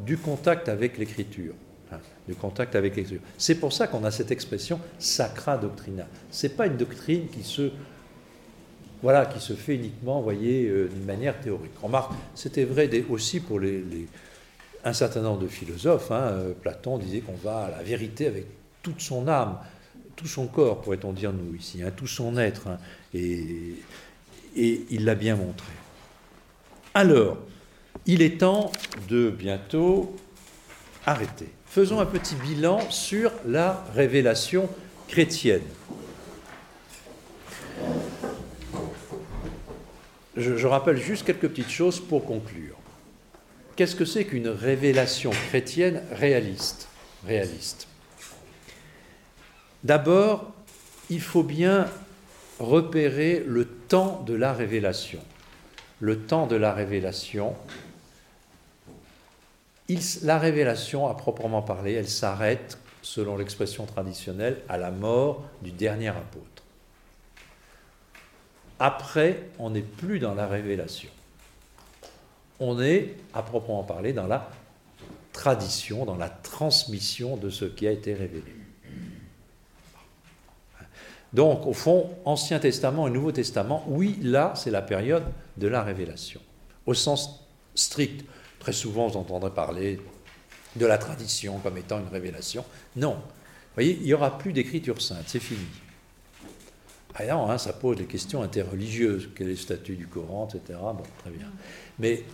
du contact avec l'écriture. hein, de contact avec l'écriture. C'est pour ça qu'on a cette expression sacra doctrina. Ce n'est pas une doctrine qui se, voilà, qui se fait uniquement, voyez, euh, d'une manière théorique. Remarque, c'était vrai aussi pour un certain nombre de philosophes. Hein, euh, Platon disait qu'on va à la vérité avec toute son âme, tout son corps, pourrait-on dire nous ici, hein, tout son être. Hein, et il l'a bien montré. Alors, il est temps de bientôt arrêter. Faisons un petit bilan sur la révélation chrétienne. Je, rappelle juste quelques petites choses pour conclure. Qu'est-ce que c'est qu'une révélation chrétienne réaliste, réaliste D'abord, il faut bien repérer le temps de la révélation. Le temps de la révélation, la révélation, à proprement parler, elle s'arrête, selon l'expression traditionnelle, à la mort du dernier apôtre. Après, on n'est plus dans la révélation. On est, à proprement parler, dans la tradition, dans la transmission de ce qui a été révélé. Donc, au fond, Ancien Testament et Nouveau Testament, oui, là, c'est la période de la révélation. Au sens strict, très souvent, vous entendrez parler de la tradition comme étant une révélation. Non. Vous voyez, il n'y aura plus d'écriture sainte, c'est fini. Ah ça pose des questions interreligieuses. Quel est le statut du Coran, etc. Bon, très bien. Mais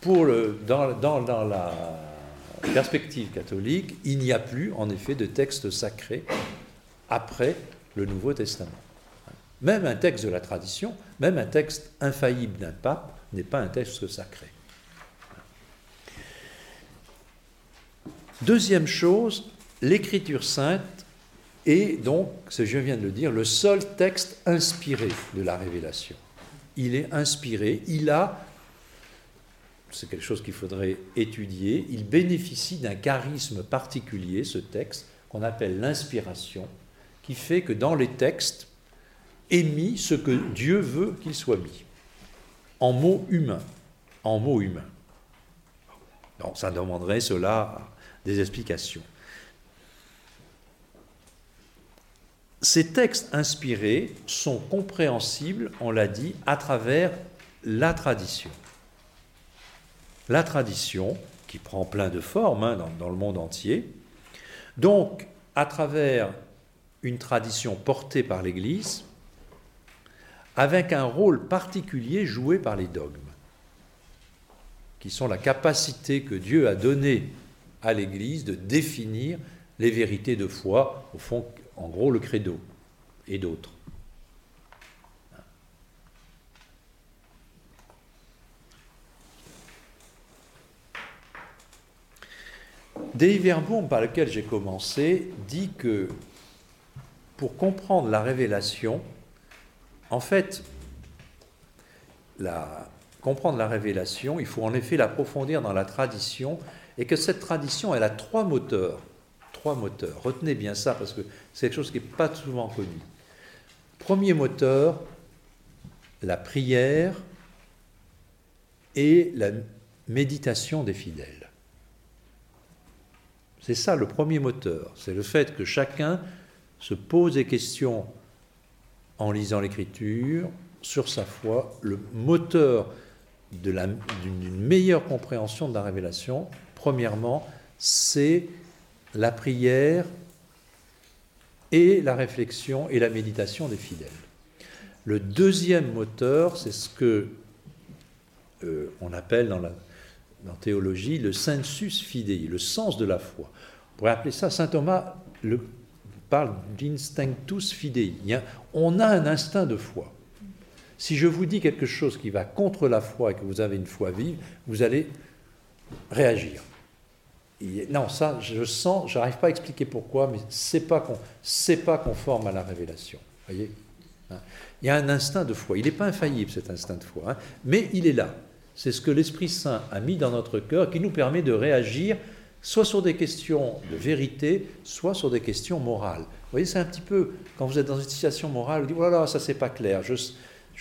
pour le, dans, dans, dans la perspective catholique, il n'y a plus, en effet, de texte sacré après le Nouveau Testament. Même un texte de la tradition, même un texte infaillible d'un pape, n'est pas un texte sacré. Deuxième chose, l'écriture sainte est donc, je viens de le dire, le seul texte inspiré de la révélation. Il est inspiré, il a, c'est quelque chose qu'il faudrait étudier, il bénéficie d'un charisme particulier, ce texte, qu'on appelle l'inspiration, qui fait que dans les textes est mis ce que Dieu veut qu'il soit mis, en mots humains, en mots humains. Donc ça demanderait cela des explications. Ces textes inspirés sont compréhensibles, on l'a dit, à travers la tradition. La tradition, qui prend plein de formes hein, dans, dans le monde entier, donc à travers une tradition portée par l'Église, avec un rôle particulier joué par les dogmes, qui sont la capacité que Dieu a donnée à l'Église de définir les vérités de foi, au fond, en gros, le credo et d'autres. Dei Verbum, par lequel j'ai commencé, dit que pour comprendre la révélation, en fait, comprendre la révélation, il faut en effet l'approfondir dans la tradition et que cette tradition, elle a trois moteurs. Trois moteurs. Retenez bien ça parce que c'est quelque chose qui n'est pas souvent connu. Premier moteur, la prière et la méditation des fidèles. C'est ça le premier moteur. C'est le fait que chacun se pose des questions en lisant l'écriture sur sa foi, le moteur d'une meilleure compréhension de la révélation, Premièrement, c'est la prière et la réflexion et la méditation des fidèles. Le deuxième moteur, c'est ce que euh, on appelle dans la théologie le sensus fidei, le sens de la foi. On pourrait appeler ça, saint Thomas le, parle d'instinctus fidei. on a un instinct de foi. Si je vous dis quelque chose qui va contre la foi et que vous avez une foi vive, vous allez réagir non, ça, je sens, je n'arrive pas à expliquer pourquoi, mais c'est pas pas conforme à la révélation. Voyez hein. Il y a un instinct de foi. Il n'est pas infaillible cet instinct de foi, hein, mais il est là. C'est ce que l'Esprit Saint a mis dans notre cœur qui nous permet de réagir soit sur des questions de vérité, soit sur des questions morales. Vous voyez, c'est un petit peu, quand vous êtes dans une situation morale, vous dites, voilà, ça c'est pas clair, je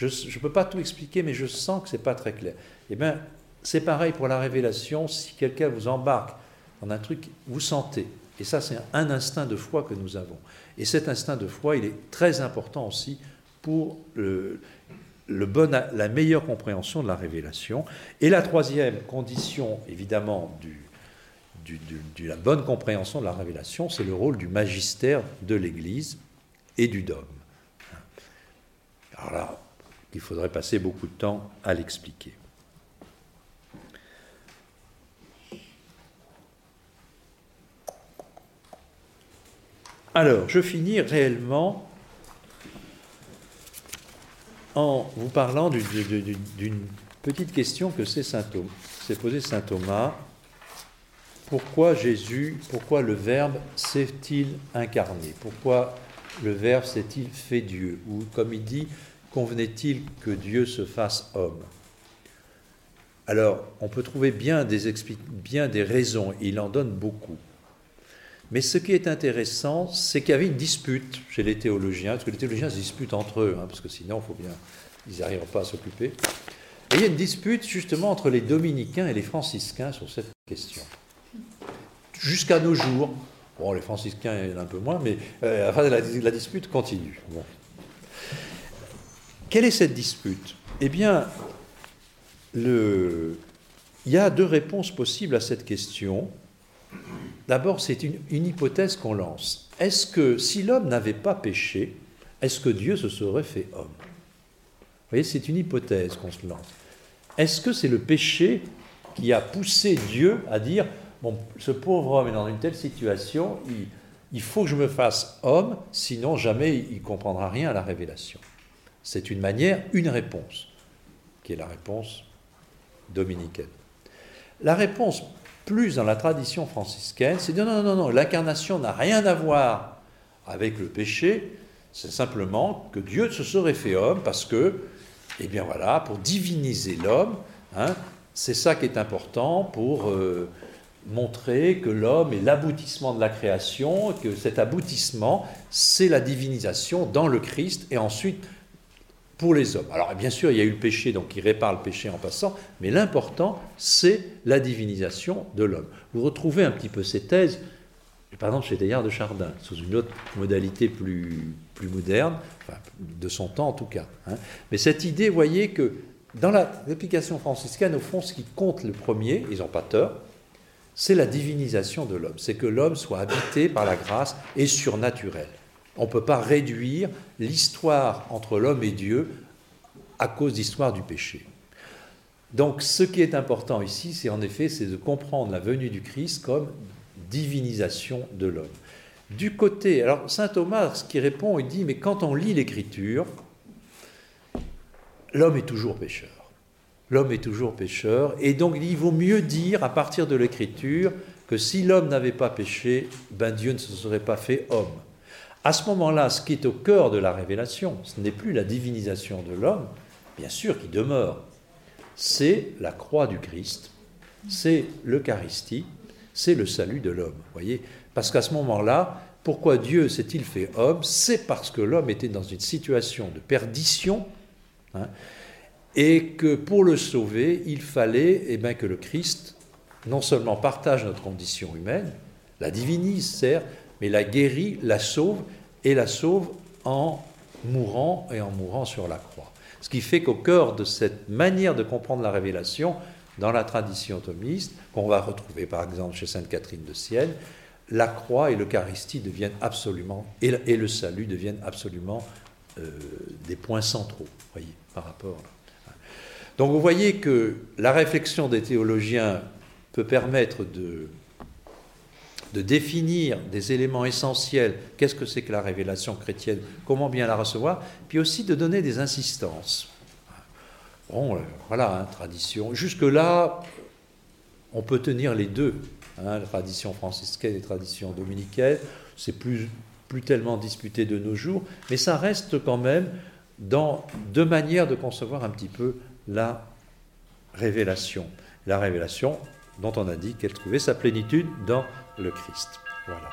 ne peux pas tout expliquer, mais je sens que c'est pas très clair. Eh bien, c'est pareil pour la révélation, si quelqu'un vous embarque dans un truc, vous sentez. Et ça, c'est un instinct de foi que nous avons. Et cet instinct de foi, il est très important aussi pour la meilleure compréhension de la révélation. Et la troisième condition, évidemment, de la bonne compréhension de la révélation, c'est le rôle du magistère de l'Église et du dogme. Alors là, il faudrait passer beaucoup de temps à l'expliquer. Alors, je finis réellement en vous parlant d'une petite question que s'est posé Saint Thomas. Pourquoi Jésus, pourquoi le Verbe s'est-il incarné? Pourquoi le Verbe s'est-il fait Dieu? Ou comme il dit, convenait-il que Dieu se fasse homme? Alors, on peut trouver bien des raisons, il en donne beaucoup. Mais ce qui est intéressant, c'est qu'il y avait une dispute chez les théologiens, parce que les théologiens se disputent entre eux, hein, parce que sinon, faut bien, ils n'arriveront pas à s'occuper. Il y a une dispute justement entre les dominicains et les franciscains sur cette question. Jusqu'à nos jours, bon, les franciscains, il y en a un peu moins, mais euh, la, dispute continue. Quelle est cette dispute? Eh bien, il y a deux réponses possibles à cette question. D'abord, c'est une, hypothèse qu'on lance. Est-ce que si l'homme n'avait pas péché, est-ce que Dieu se serait fait homme? Vous voyez, c'est une hypothèse qu'on se lance. Est-ce que c'est le péché qui a poussé Dieu à dire, bon, ce pauvre homme est dans une telle situation, il, il faut que je me fasse homme, sinon jamais il comprendra rien à la révélation? C'est une manière, une réponse, qui est la réponse dominicaine. La réponse plus dans la tradition franciscaine, c'est de non, non, non, l'incarnation n'a rien à voir avec le péché, c'est simplement que Dieu se serait fait homme parce que, eh bien voilà, pour diviniser l'homme, hein, c'est ça qui est important pour euh, montrer que l'homme est l'aboutissement de la création, que cet aboutissement, c'est la divinisation dans le Christ, et ensuite pour les hommes. Alors bien sûr, il y a eu le péché, donc il répare le péché en passant, mais l'important, c'est la divinisation de l'homme. Vous retrouvez un petit peu ces thèses, par exemple chez Teilhard de Chardin, sous une autre modalité plus, plus moderne, de son temps en tout cas. Hein. Mais cette idée, voyez que dans l'application franciscaine, au fond, ce qui compte le premier, ils n'ont pas tort, c'est la divinisation de l'homme, c'est que l'homme soit habité par la grâce et surnaturel. On ne peut pas réduire l'histoire entre l'homme et Dieu à cause d'histoire du péché. Donc ce qui est important ici, c'est en effet, c'est de comprendre la venue du Christ comme divinisation de l'homme. Du côté, alors saint Thomas, ce qui répond, il dit, mais quand on lit l'Écriture, l'homme est toujours pécheur. L'homme est toujours pécheur, et donc il vaut mieux dire à partir de l'Écriture que si l'homme n'avait pas péché, ben Dieu ne se serait pas fait homme. À ce moment-là, ce qui est au cœur de la révélation, ce n'est plus la divinisation de l'homme, bien sûr qui demeure, c'est la croix du Christ, c'est l'Eucharistie, c'est le salut de l'homme. Voyez Parce qu'à ce moment-là, pourquoi Dieu s'est-il fait homme? C'est parce que l'homme était dans une situation de perdition, hein, et que pour le sauver, il fallait eh bien, que le Christ non seulement partage notre condition humaine, la divinise, certes, mais la guérit, la sauve, et la sauve en mourant et en mourant sur la croix. Ce qui fait qu'au cœur de cette manière de comprendre la révélation, dans la tradition thomiste, qu'on va retrouver par exemple chez Sainte Catherine de Sienne, la croix et l'Eucharistie deviennent absolument, et le, salut deviennent absolument euh, des points centraux, voyez, par rapport. Donc vous voyez que la réflexion des théologiens peut permettre de de définir des éléments essentiels, qu'est-ce que c'est que la révélation chrétienne, comment bien la recevoir, puis aussi de donner des insistances. Bon, euh, voilà, hein, tradition. Jusque-là, on peut tenir les deux, hein, la tradition franciscaine et la tradition dominicaine, c'est plus, plus tellement disputé de nos jours, mais ça reste quand même dans deux manières de concevoir un petit peu la révélation. La révélation dont on a dit qu'elle trouvait sa plénitude dans le Christ. Voilà.